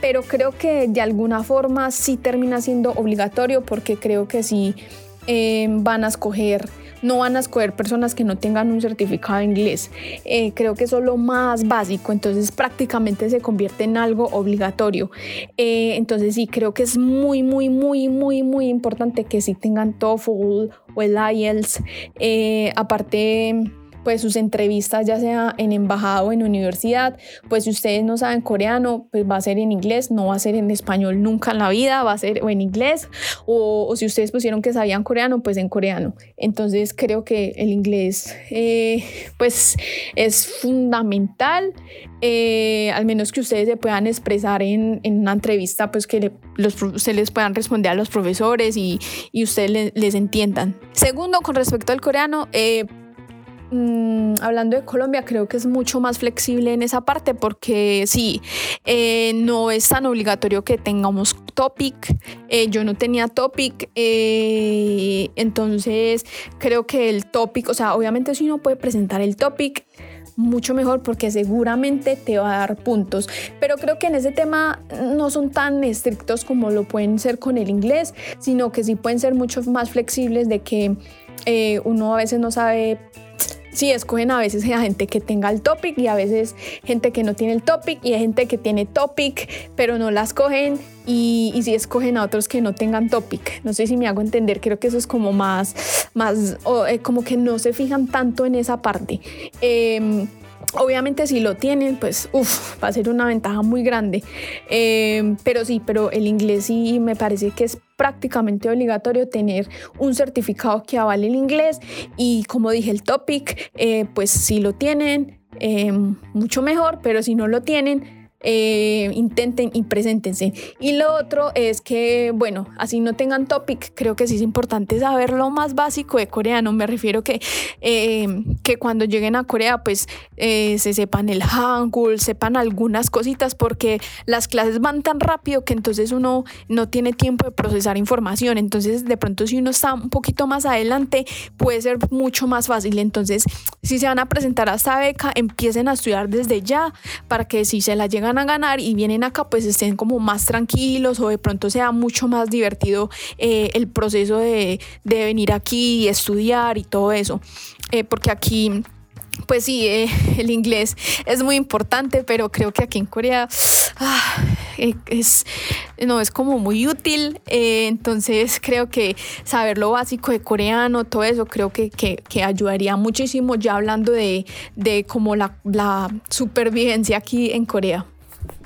pero creo que de alguna forma sí termina siendo obligatorio porque creo que sí eh, van a escoger no van a escoger personas que no tengan un certificado de inglés. Eh, creo que eso es lo más básico, entonces prácticamente se convierte en algo obligatorio. Eh, entonces sí, creo que es muy, muy, muy, muy, muy importante que sí tengan TOEFL o el IELTS. Eh, aparte pues sus entrevistas ya sea en embajada o en universidad, pues si ustedes no saben coreano, pues va a ser en inglés, no va a ser en español nunca en la vida, va a ser o en inglés, o, si ustedes pusieron que sabían coreano, pues en coreano. Entonces creo que el inglés eh, pues es fundamental, eh, al menos que ustedes se puedan expresar en, en una entrevista, pues que los, se les puedan responder a los profesores y, y ustedes les entiendan. Segundo, con respecto al coreano, eh, Mm, hablando de Colombia, creo que es mucho más flexible en esa parte porque sí, eh, no es tan obligatorio que tengamos topic. Eh, yo no tenía topic, eh, entonces creo que el topic, o sea, obviamente si uno puede presentar el topic, mucho mejor porque seguramente te va a dar puntos. Pero creo que en ese tema no son tan estrictos como lo pueden ser con el inglés, sino que sí pueden ser mucho más flexibles de que uno a veces no sabe sí escogen a veces a gente que tenga el topic y a veces gente que no tiene el topic y hay gente que tiene topic pero no la escogen y, y sí escogen a otros que no tengan topic. No sé si me hago entender, creo que eso es como más, más eh, como que no se fijan tanto en esa parte. Em, Obviamente si lo tienen, pues va a ser una ventaja muy grande. Em, pero sí, pero el inglés sí me parece que es prácticamente obligatorio tener un certificado que avale el inglés y como dije el topic, eh, pues si lo tienen, em, mucho mejor, pero si no lo tienen, eh, intenten y preséntense. Y lo otro es que, bueno, así no tengan topic, creo que sí es importante saber lo más básico de coreano. Me refiero que, eh, que cuando lleguen a Corea, pues eh, se sepan el Hangul, sepan algunas cositas, porque las clases van tan rápido que entonces uno no tiene tiempo de procesar información. Entonces, de pronto, si uno está un poquito más adelante, puede ser mucho más fácil. Entonces, si se van a presentar a esta beca, empiecen a estudiar desde ya para que si se la llegan a ganar y vienen acá pues estén como más tranquilos o de pronto sea mucho más divertido eh, el proceso de, venir aquí y estudiar y todo eso. Eh, porque aquí pues sí, eh, el inglés es muy importante, pero creo que aquí en Corea ah, es, no, es como muy útil. entonces creo que saber lo básico de coreano, todo eso, creo que, que, ayudaría muchísimo ya hablando de, de como la, la supervivencia aquí en Corea.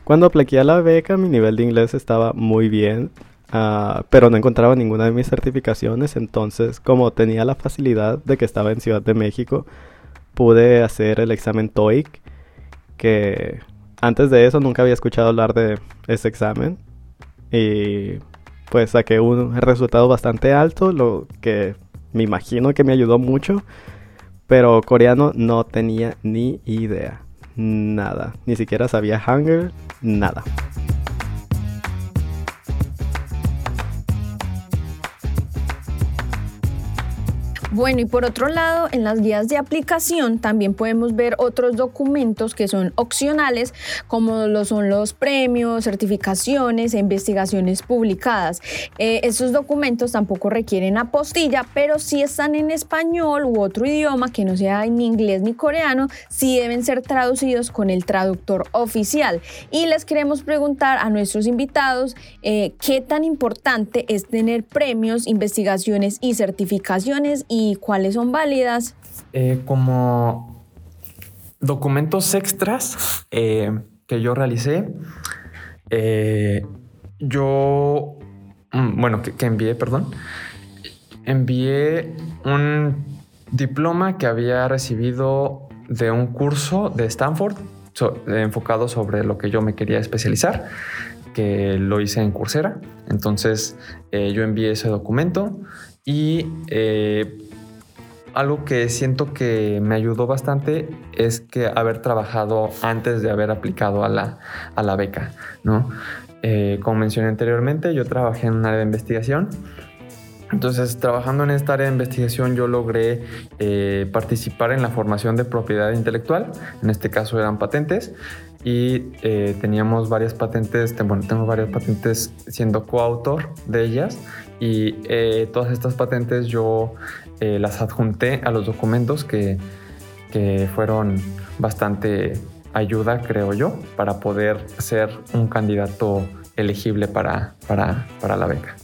Cuando apliqué a la beca, mi nivel de inglés estaba muy bien, ah, pero no encontraba ninguna de mis certificaciones, entonces como tenía la facilidad de que estaba en Ciudad de México, pude hacer el examen TOEIC, que antes de eso nunca había escuchado hablar de ese examen, y pues saqué un resultado bastante alto, lo que me imagino que me ayudó mucho, pero coreano no tenía ni idea nada. Ni siquiera sabía Hunger, nada. Bueno, y por otro lado, en las guías de aplicación también podemos ver otros documentos que son opcionales, como lo son los premios, certificaciones e investigaciones publicadas. Eh, estos documentos tampoco requieren apostilla, pero si están en español u otro idioma que no sea ni inglés ni coreano, sí deben ser traducidos con el traductor oficial. Y les queremos preguntar a nuestros invitados eh, qué tan importante es tener premios, investigaciones y certificaciones y cuáles son válidas? Eh, como documentos extras eh, que yo realicé, eh, yo, mm, bueno, que, envié, perdón, envié un diploma que había recibido de un curso de Stanford enfocado sobre lo que yo me quería especializar, que lo hice en Coursera. Entonces yo envié ese documento y algo que siento que me ayudó bastante es que haber trabajado antes de haber aplicado a la, a la beca, ¿no? Eh, como mencioné anteriormente, yo trabajé en un área de investigación. Entonces, trabajando en esta área de investigación, yo logré eh, participar en la formación de propiedad intelectual. En este caso eran patentes. Y eh, teníamos varias patentes, bueno, tengo varias patentes siendo coautor de ellas. Y todas estas patentes yo eh, las adjunté a los documentos que, fueron bastante ayuda, creo yo, para poder ser un candidato elegible para, para, la beca.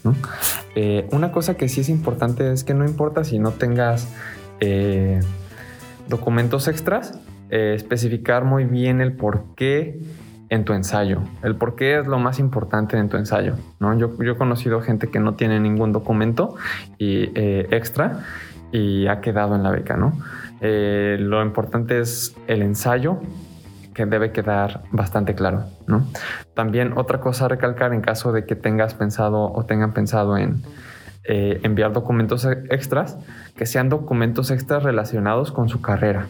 Eh, una cosa que sí es importante es que no importa si no tengas eh, documentos extras, especificar muy bien el por qué en tu ensayo. El por qué es lo más importante en tu ensayo. ¿no? Yo, yo he conocido gente que no tiene ningún documento y, extra y ha quedado en la beca, ¿no? Eh, lo importante es el ensayo, que debe quedar bastante claro, ¿no? También otra cosa a recalcar en caso de que tengas pensado o tengan pensado en eh, enviar documentos extras, que sean documentos extras relacionados con su carrera,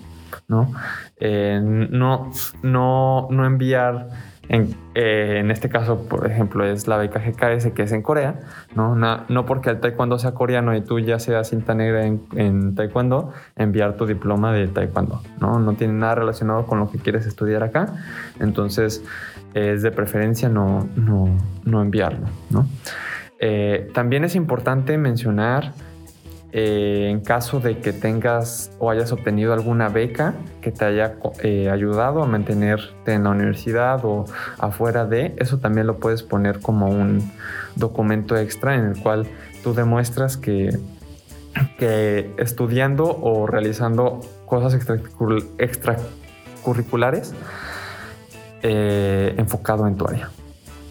¿no? Eh, no, no, no enviar eh, en, este caso, por ejemplo, es la beca GKS que es en Corea, ¿no? no porque el taekwondo sea coreano y tú ya seas cinta negra en, taekwondo, enviar tu diploma de taekwondo, ¿no? No tiene nada relacionado con lo que quieres estudiar acá, entonces es de preferencia no, no, enviarlo, ¿no? Eh, también es importante mencionar eh, en caso de que tengas o hayas obtenido alguna beca que te haya eh, ayudado a mantenerte en la universidad o afuera de, eso también lo puedes poner como un documento extra en el cual tú demuestras que, que estudiando o realizando cosas extracurriculares eh, enfocado en tu área.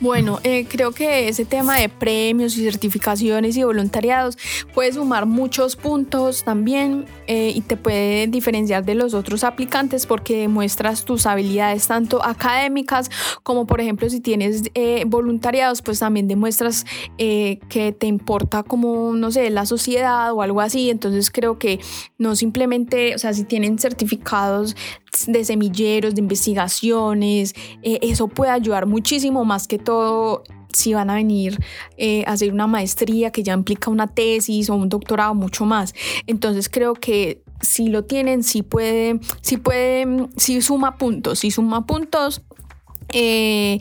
Bueno, eh, creo que ese tema de premios y certificaciones y voluntariados puede sumar muchos puntos también eh, y te puede diferenciar de los otros aplicantes porque demuestras tus habilidades tanto académicas como por ejemplo si tienes eh, voluntariados pues también demuestras que te importa como no sé la sociedad o algo así. Entonces creo que no simplemente o sea si tienen certificados de semilleros, de investigaciones, eh, eso puede ayudar muchísimo más que todo si van a venir eh, a hacer una maestría que ya implica una tesis o un doctorado, mucho más. Entonces creo que si lo tienen, sí puede, sí puede, sí suma puntos, sí suma puntos. Eh,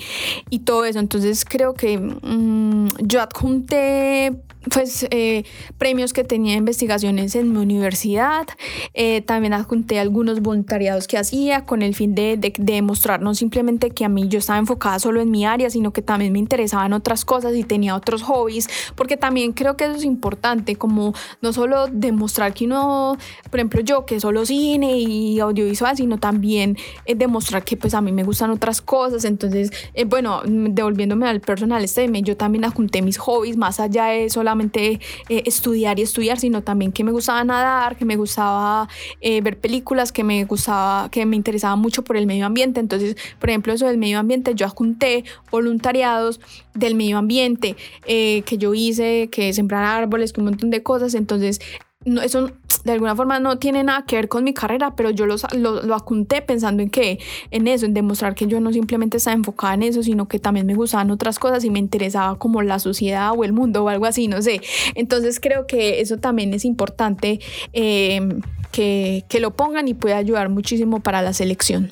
y todo eso, entonces creo que mm, yo adjunté pues, eh, premios que tenía investigaciones en mi universidad. Eh, también adjunté algunos voluntariados que hacía con el fin de, de, demostrar no simplemente que a mí yo estaba enfocada solo en mi área, sino que también me interesaban otras cosas y tenía otros hobbies, porque también creo que eso es importante, como no solo demostrar que uno, por ejemplo, yo que solo cine y audiovisual, sino también eh, demostrar que pues a mí me gustan otras cosas. Entonces, bueno, devolviéndome al personal este, yo también adjunté mis hobbies más allá de solo solamente eh, estudiar y estudiar, sino también que me gustaba nadar, que me gustaba eh, ver películas, que me gustaba, que me interesaba mucho por el medio ambiente. Entonces, por ejemplo, eso del medio ambiente, yo adjunté voluntariados del medio ambiente eh, que yo hice, que sembrar árboles, que un montón de cosas. Entonces, no, eso de alguna forma no tiene nada que ver con mi carrera, pero yo lo, lo apunté pensando en que, en eso, en demostrar que yo no simplemente estaba enfocada en eso, sino que también me gustaban otras cosas y me interesaba como la sociedad o el mundo o algo así, no sé. Entonces creo que eso también es importante eh, que, que lo pongan y puede ayudar muchísimo para la selección.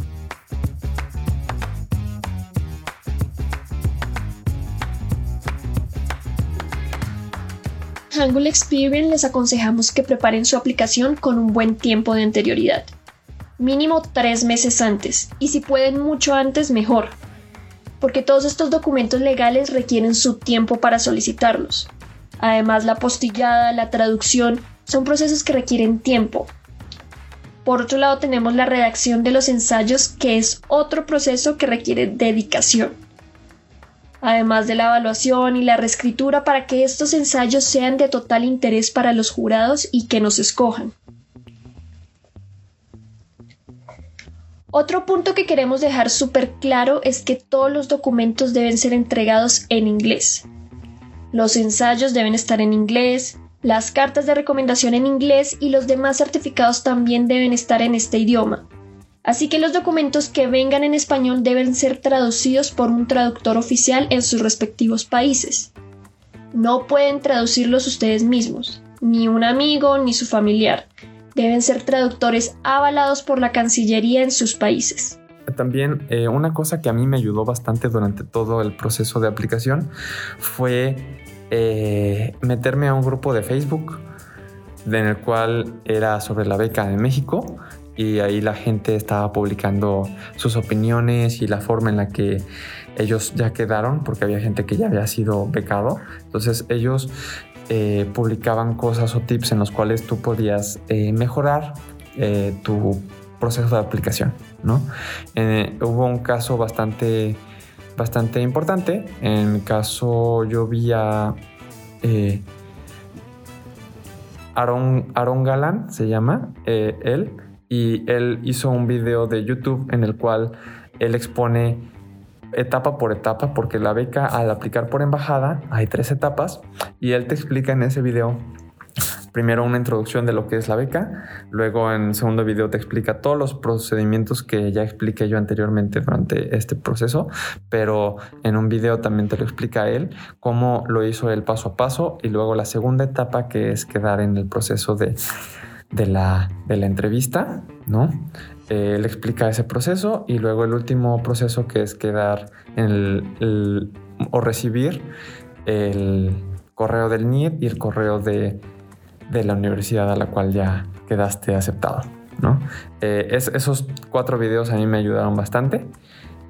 Angular Experience les aconsejamos que preparen su aplicación con un buen tiempo de anterioridad. Mínimo tres meses antes, y si pueden mucho antes, mejor. Porque todos estos documentos legales requieren su tiempo para solicitarlos. Además, la postillada, la traducción, son procesos que requieren tiempo. Por otro lado, tenemos la redacción de los ensayos, que es otro proceso que requiere dedicación además de la evaluación y la reescritura para que estos ensayos sean de total interés para los jurados y que nos escojan. Otro punto que queremos dejar súper claro es que todos los documentos deben ser entregados en inglés. Los ensayos deben estar en inglés, las cartas de recomendación en inglés y los demás certificados también deben estar en este idioma. Así que los documentos que vengan en español deben ser traducidos por un traductor oficial en sus respectivos países. No pueden traducirlos ustedes mismos, ni un amigo ni su familiar. Deben ser traductores avalados por la Cancillería en sus países. También eh, una cosa que a mí me ayudó bastante durante todo el proceso de aplicación fue eh, meterme a un grupo de Facebook en el cual era sobre la beca de México y ahí la gente estaba publicando sus opiniones y la forma en la que ellos ya quedaron, porque había gente que ya había sido becado. Entonces ellos eh, publicaban cosas o tips en los cuales tú podías eh, mejorar eh, tu proceso de aplicación. ¿no? hubo un caso bastante, bastante importante. En mi caso yo vi a... Aaron, Aaron Galán se llama, él y él hizo un video de YouTube en el cual él expone etapa por etapa, porque la beca al aplicar por embajada hay tres etapas y él te explica en ese video primero una introducción de lo que es la beca, luego en segundo video te explica todos los procedimientos que ya expliqué yo anteriormente durante este proceso, pero en un video también te lo explica él, cómo lo hizo él paso a paso y luego la segunda etapa que es quedar en el proceso de de la, entrevista, ¿no? Eh, él explica ese proceso y luego el último proceso que es quedar en el, o recibir el correo del NIEP y el correo de, la universidad a la cual ya quedaste aceptado, ¿no? Eh, esos cuatro videos a mí me ayudaron bastante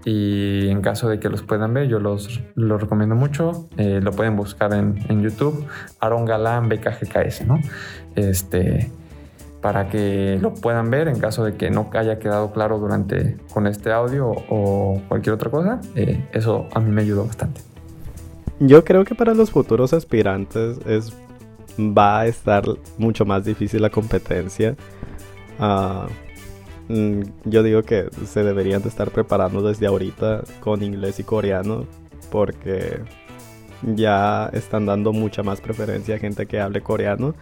y en caso de que los puedan ver, yo los, los recomiendo mucho. Eh, lo pueden buscar en, en YouTube, Aaron Galán BKGKS, ¿no? Este, para que lo puedan ver en caso de que no haya quedado claro durante con este audio o cualquier otra cosa. Eh, eso a mí me ayudó bastante. Yo creo que para los futuros aspirantes es va a estar mucho más difícil la competencia. Ah, mm, yo digo que se deberían de estar preparando desde ahorita con inglés y coreano porque ya están dando mucha más preferencia a gente que hable coreano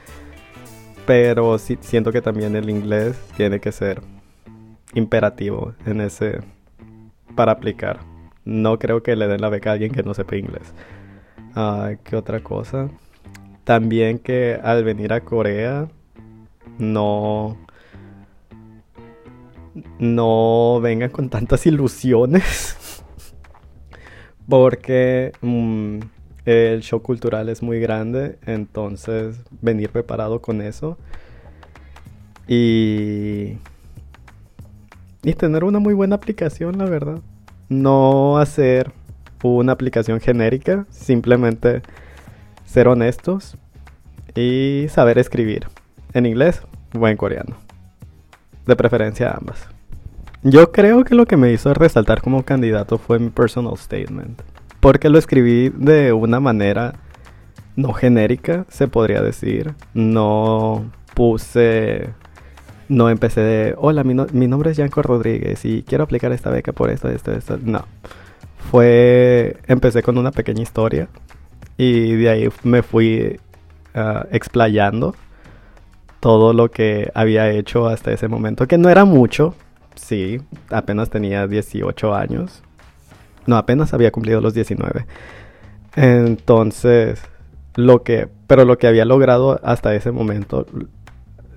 pero sí, siento que también el inglés tiene que ser imperativo en ese para aplicar. No creo que le den la beca a alguien que no sepa inglés. ¿Qué otra cosa? También que al venir a Corea no no vengan con tantas ilusiones porque mm, El show cultural es muy grande, entonces venir preparado con eso. Y... Y tener una muy buena aplicación, la verdad. No hacer una aplicación genérica, simplemente ser honestos y saber escribir en inglés o en coreano. De preferencia ambas. Yo creo que lo que me hizo resaltar como candidato fue mi personal statement. Porque lo escribí de una manera no genérica, se podría decir. No puse. No empecé de. Hola, mi, nombre es Yanko Rodríguez y quiero aplicar esta beca por esto, esto, esto. No. Fue. Empecé con una pequeña historia. Y de ahí me fui uh, explayando todo lo que había hecho hasta ese momento. Que no era mucho, Sí, apenas tenía 18 años. No, apenas había cumplido los 19. Entonces, lo que, pero lo que había logrado hasta ese momento,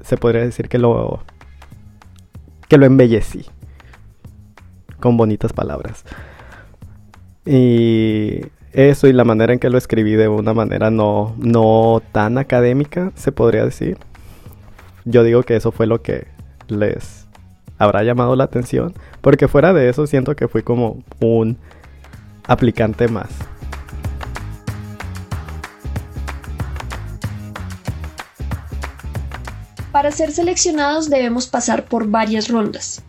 se podría decir que lo, que lo embellecí. Con bonitas palabras. Y eso y la manera en que lo escribí de una manera no, no tan académica, se podría decir. Yo digo que eso fue lo que les habrá llamado la atención, porque fuera de eso siento que fui como un aplicante más. Para ser seleccionados debemos pasar por varias rondas.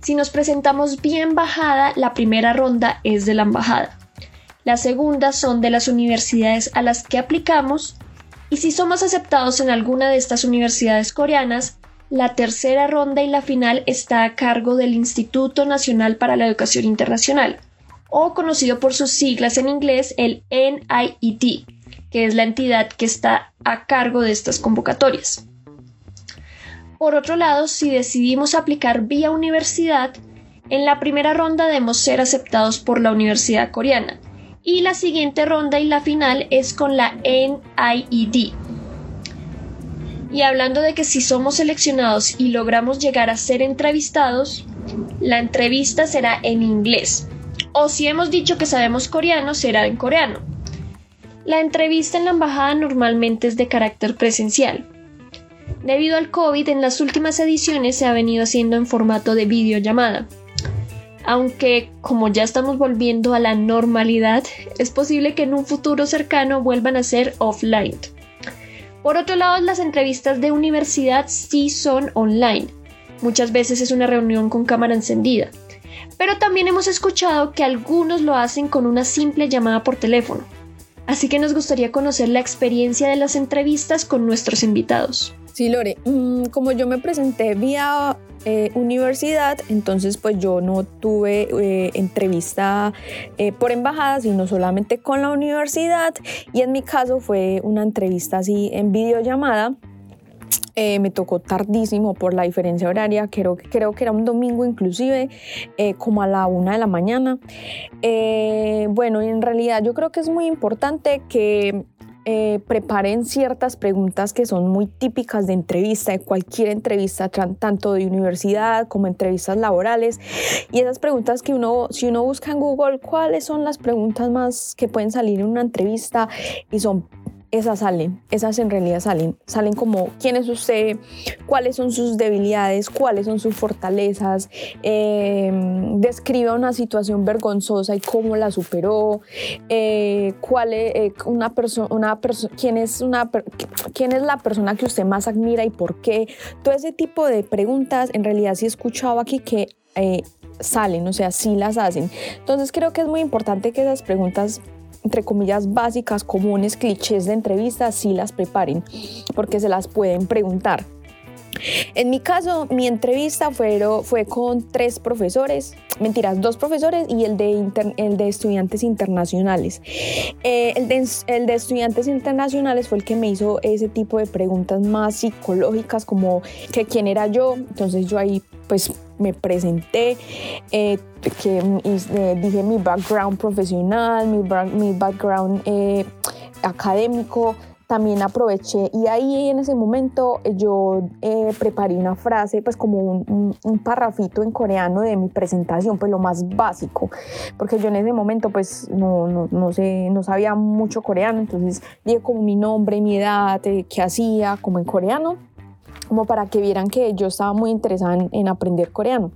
Si nos presentamos bien bajada, la primera ronda es de la embajada. La segunda son de las universidades a las que aplicamos y si somos aceptados en alguna de estas universidades coreanas, la tercera ronda y la final está a cargo del Instituto Nacional para la Educación Internacional, o conocido por sus siglas en inglés el NIET, que es la entidad que está a cargo de estas convocatorias. Por otro lado, si decidimos aplicar vía universidad, en la primera ronda debemos ser aceptados por la Universidad Coreana y la siguiente ronda y la final es con la NIED, y hablando de que si somos seleccionados y logramos llegar a ser entrevistados, la entrevista será en inglés. O si hemos dicho que sabemos coreano, será en coreano. La entrevista en la embajada normalmente es de carácter presencial. Debido al COVID, en las últimas ediciones se ha venido haciendo en formato de videollamada. Aunque, como ya estamos volviendo a la normalidad, es posible que en un futuro cercano vuelvan a ser offline. Por otro lado, las entrevistas de universidad sí son online. Muchas veces es una reunión con cámara encendida. Pero también hemos escuchado que algunos lo hacen con una simple llamada por teléfono. Así que nos gustaría conocer la experiencia de las entrevistas con nuestros invitados. Sí, Lore, mm, como yo me presenté vía eh, universidad, entonces pues yo no tuve eh, entrevista eh, por embajada, sino solamente con la universidad y en mi caso fue una entrevista así en videollamada. Me tocó tardísimo por la diferencia horaria, creo, creo que era un domingo inclusive, como a la una de la mañana. bueno, y en realidad yo creo que es muy importante que eh, preparen ciertas preguntas que son muy típicas de entrevista, de cualquier entrevista, tanto de universidad como entrevistas laborales. Y esas preguntas que uno, si uno busca en Google, cuáles son las preguntas más que pueden salir en una entrevista y son esas salen, esas en realidad salen, salen como quién es usted, cuáles son sus debilidades, cuáles son sus fortalezas, eh, describa una situación vergonzosa y cómo la superó, eh, cuál es eh, una persona, una quién es una, quién es la persona que usted más admira y por qué, todo ese tipo de preguntas en realidad sí he escuchado aquí que salen, o sea, sí las hacen. Entonces creo que es muy importante que esas preguntas entre comillas, básicas, comunes, clichés de entrevistas, sí las preparen, porque se las pueden preguntar. En mi caso, mi entrevista fue, con tres profesores, mentiras, dos profesores y el de, el de estudiantes internacionales. Eh, el, de, estudiantes internacionales fue el que me hizo ese tipo de preguntas más psicológicas, como que quién era yo. Entonces yo ahí pues me presenté, eh, que eh, dije mi background profesional, mi background académico, también aproveché y ahí en ese momento yo eh, preparé una frase, pues como un, un, parrafito en coreano de mi presentación, pues lo más básico, porque yo en ese momento pues no, no, no sé, no sabía mucho coreano, entonces dije como mi nombre, mi edad, eh, qué hacía, como en coreano, como para que vieran que yo estaba muy interesada en, aprender coreano.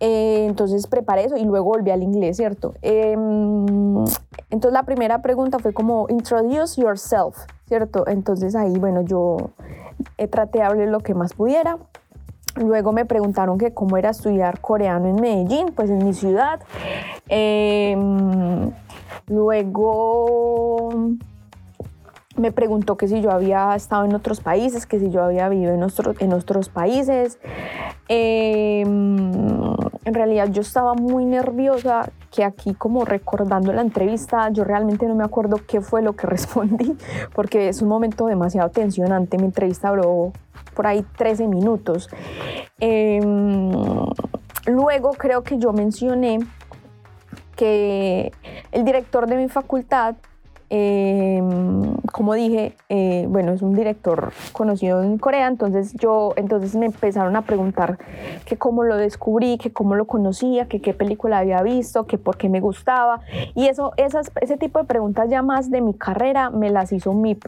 Eh, entonces preparé eso y luego volví al inglés, ¿cierto? Em, entonces la primera pregunta fue como, introduce yourself, ¿cierto? Entonces ahí, bueno, yo eh, traté de hablar lo que más pudiera. Luego me preguntaron que cómo era estudiar coreano en Medellín, pues en mi ciudad. Em, luego me preguntó que si yo había estado en otros países, que si yo había vivido en, otros países. Em, en realidad yo estaba muy nerviosa, que aquí como recordando la entrevista, yo realmente no me acuerdo qué fue lo que respondí, porque es un momento demasiado tensionante. Mi entrevista duró por ahí 13 minutos. Em, luego creo que yo mencioné que el director de mi facultad Em, como dije, eh, bueno, es un director conocido en Corea, entonces yo, entonces me empezaron a preguntar que cómo lo descubrí, que cómo lo conocía, que qué película había visto, que por qué me gustaba. Y eso, esas, ese tipo de preguntas ya más de mi carrera me las hizo mi,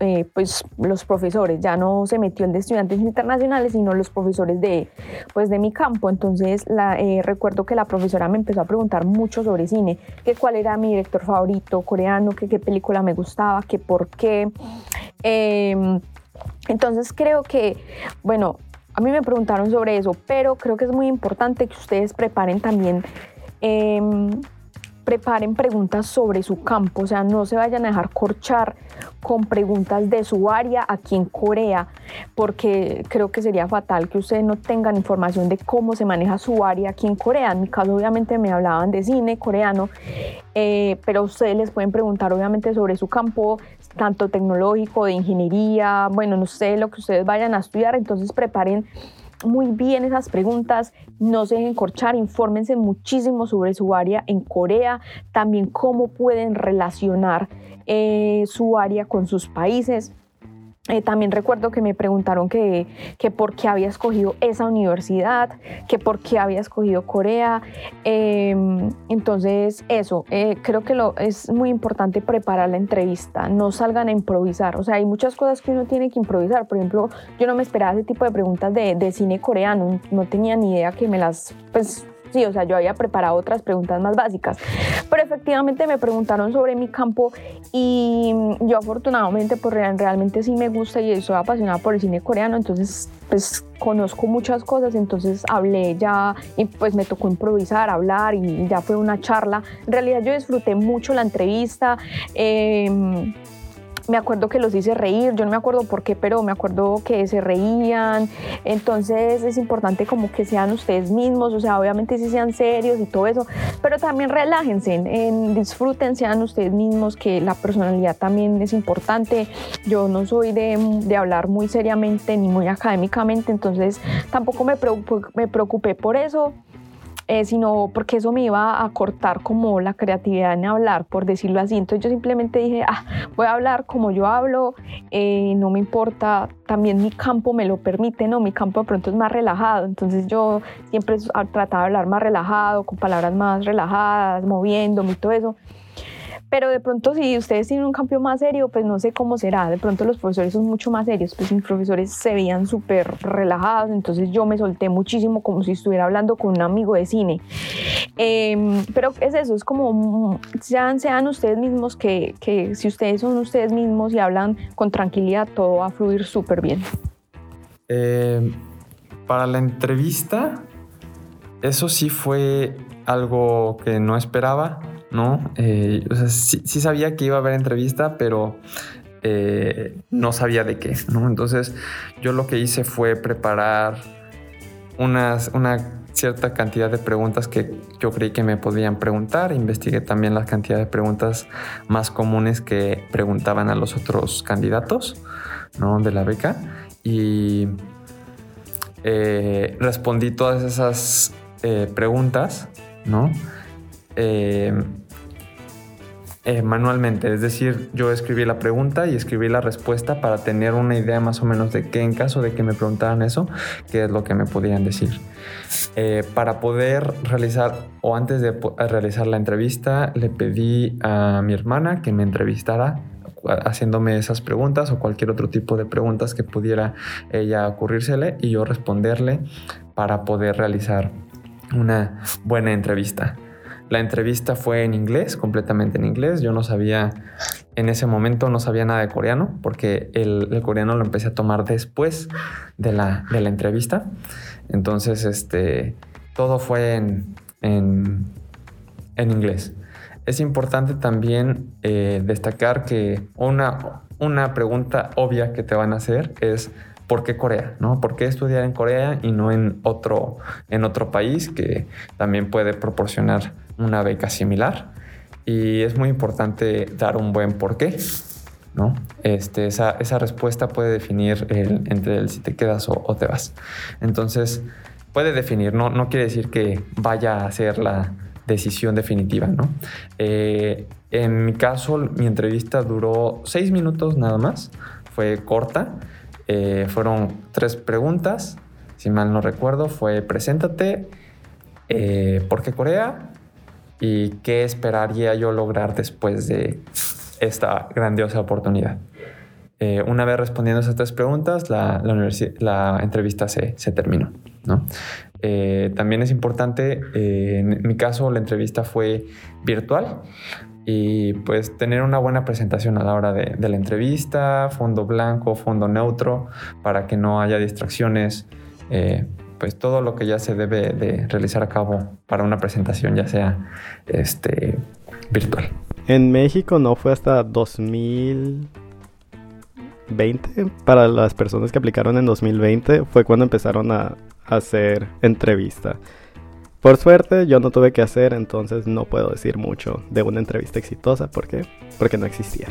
eh, pues, los profesores, ya no se metió el de estudiantes internacionales, sino los profesores de, pues, de mi campo. Entonces la, eh, recuerdo que la profesora me empezó a preguntar mucho sobre cine, que cuál era mi director favorito coreano, que qué película me gustaba, que por qué. Em, entonces creo que, bueno, a mí me preguntaron sobre eso, pero creo que es muy importante que ustedes preparen también em, preparen preguntas sobre su campo, o sea, no se vayan a dejar corchar con preguntas de su área aquí en Corea, porque creo que sería fatal que ustedes no tengan información de cómo se maneja su área aquí en Corea. En mi caso, obviamente, me hablaban de cine coreano, eh, pero ustedes les pueden preguntar, obviamente, sobre su campo, tanto tecnológico, de ingeniería, bueno, no sé, lo que ustedes vayan a estudiar, entonces preparen muy bien esas preguntas, no se dejen corchar, infórmense muchísimo sobre su área en Corea, también cómo pueden relacionar eh, su área con sus países. Eh, también recuerdo que me preguntaron que, que, por qué había escogido esa universidad, que por qué había escogido Corea. Em, entonces, eso, eh, creo que lo, es muy importante preparar la entrevista, no salgan a improvisar. O sea, hay muchas cosas que uno tiene que improvisar. Por ejemplo, yo no me esperaba ese tipo de preguntas de, de cine coreano, no tenía ni idea que me las, pues, Sí, o sea, yo había preparado otras preguntas más básicas, pero efectivamente me preguntaron sobre mi campo y yo afortunadamente pues realmente sí me gusta y soy apasionada por el cine coreano, entonces pues conozco muchas cosas, entonces hablé ya y pues me tocó improvisar, hablar y ya fue una charla. En realidad yo disfruté mucho la entrevista. Eh, me acuerdo que los hice reír, yo no me acuerdo por qué, pero me acuerdo que se reían, entonces es importante como que sean ustedes mismos, o sea, obviamente sí sean serios y todo eso, pero también relájense, en, disfruten, sean ustedes mismos, que la personalidad también es importante, yo no soy de, hablar muy seriamente ni muy académicamente, entonces tampoco me me preocupé por eso, eh, sino porque eso me iba a cortar como la creatividad en hablar, por decirlo así. Entonces yo simplemente dije, ah, voy a hablar como yo hablo, eh, no me importa, también mi campo me lo permite, ¿no? Mi campo de pronto es más relajado, entonces yo siempre trataba de hablar más relajado, con palabras más relajadas, moviéndome y todo eso. Pero de pronto si ustedes tienen un cambio más serio, pues no sé cómo será. De pronto los profesores son mucho más serios, pues mis profesores se veían súper relajados, entonces yo me solté muchísimo como si estuviera hablando con un amigo de cine. Em, pero es eso, es como sean, sean ustedes mismos que, que si ustedes son ustedes mismos y hablan con tranquilidad, todo va a fluir súper bien. Em, para la entrevista, eso sí fue algo que no esperaba ¿no? Eh, o sea, sí, sabía que iba a haber entrevista, pero eh, no sabía de qué, ¿no? Entonces yo lo que hice fue preparar unas, una cierta cantidad de preguntas que yo creí que me podían preguntar. Investigué también la cantidad de preguntas más comunes que preguntaban a los otros candidatos, ¿no? De la beca. Y eh, respondí todas esas preguntas, ¿no? eh, manualmente, es decir, yo escribí la pregunta y escribí la respuesta para tener una idea más o menos de qué en caso de que me preguntaran eso, qué es lo que me podían decir. Eh, para poder realizar o antes de realizar la entrevista, le pedí a mi hermana que me entrevistara haciéndome esas preguntas o cualquier otro tipo de preguntas que pudiera ella ocurrírsele y yo responderle para poder realizar una buena entrevista. La entrevista fue en inglés, completamente en inglés. Yo no sabía, en ese momento no sabía nada de coreano, porque el, coreano lo empecé a tomar después de la, de la entrevista. Entonces, este, todo fue en, en, inglés. Es importante también eh, destacar que una, una pregunta obvia que te van a hacer es ¿por qué Corea? ¿no? ¿Por qué estudiar en Corea y no en otro, en otro país que también puede proporcionar una beca similar? Y es muy importante dar un buen por qué. ¿no? Este, esa, esa respuesta puede definir el, entre el si te quedas o, te vas. Entonces, puede definir, no, no quiere decir que vaya a ser la decisión definitiva. ¿no? Eh, en mi caso, mi entrevista duró seis minutos nada más, fue corta eh, fueron tres preguntas, si mal no recuerdo, fue preséntate, eh, ¿por qué Corea? ¿Y qué esperaría yo lograr después de esta grandiosa oportunidad? Eh, una vez respondiendo esas tres preguntas, la, la, entrevista se, se terminó. ¿no? también es importante, en mi caso la entrevista fue virtual, y pues tener una buena presentación a la hora de, la entrevista, fondo blanco, fondo neutro, para que no haya distracciones, eh, pues todo lo que ya se debe de realizar a cabo para una presentación, ya sea este, virtual. En México no fue hasta 2020, para las personas que aplicaron en 2020, fue cuando empezaron a hacer entrevista. Por suerte yo no tuve que hacer, entonces no puedo decir mucho de una entrevista exitosa. ¿Por qué? Porque no existía.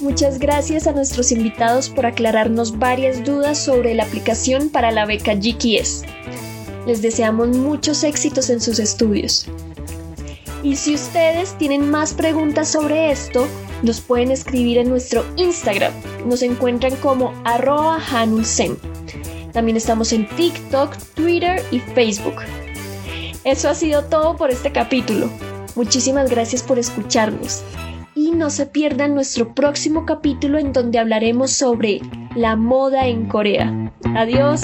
Muchas gracias a nuestros invitados por aclararnos varias dudas sobre la aplicación para la beca GKS. Les deseamos muchos éxitos en sus estudios. Y si ustedes tienen más preguntas sobre esto, nos pueden escribir en nuestro Instagram. Nos encuentran como arroba. También estamos en TikTok, Twitter y Facebook. Eso ha sido todo por este capítulo. Muchísimas gracias por escucharnos. Y no se pierdan nuestro próximo capítulo en donde hablaremos sobre la moda en Corea. Adiós.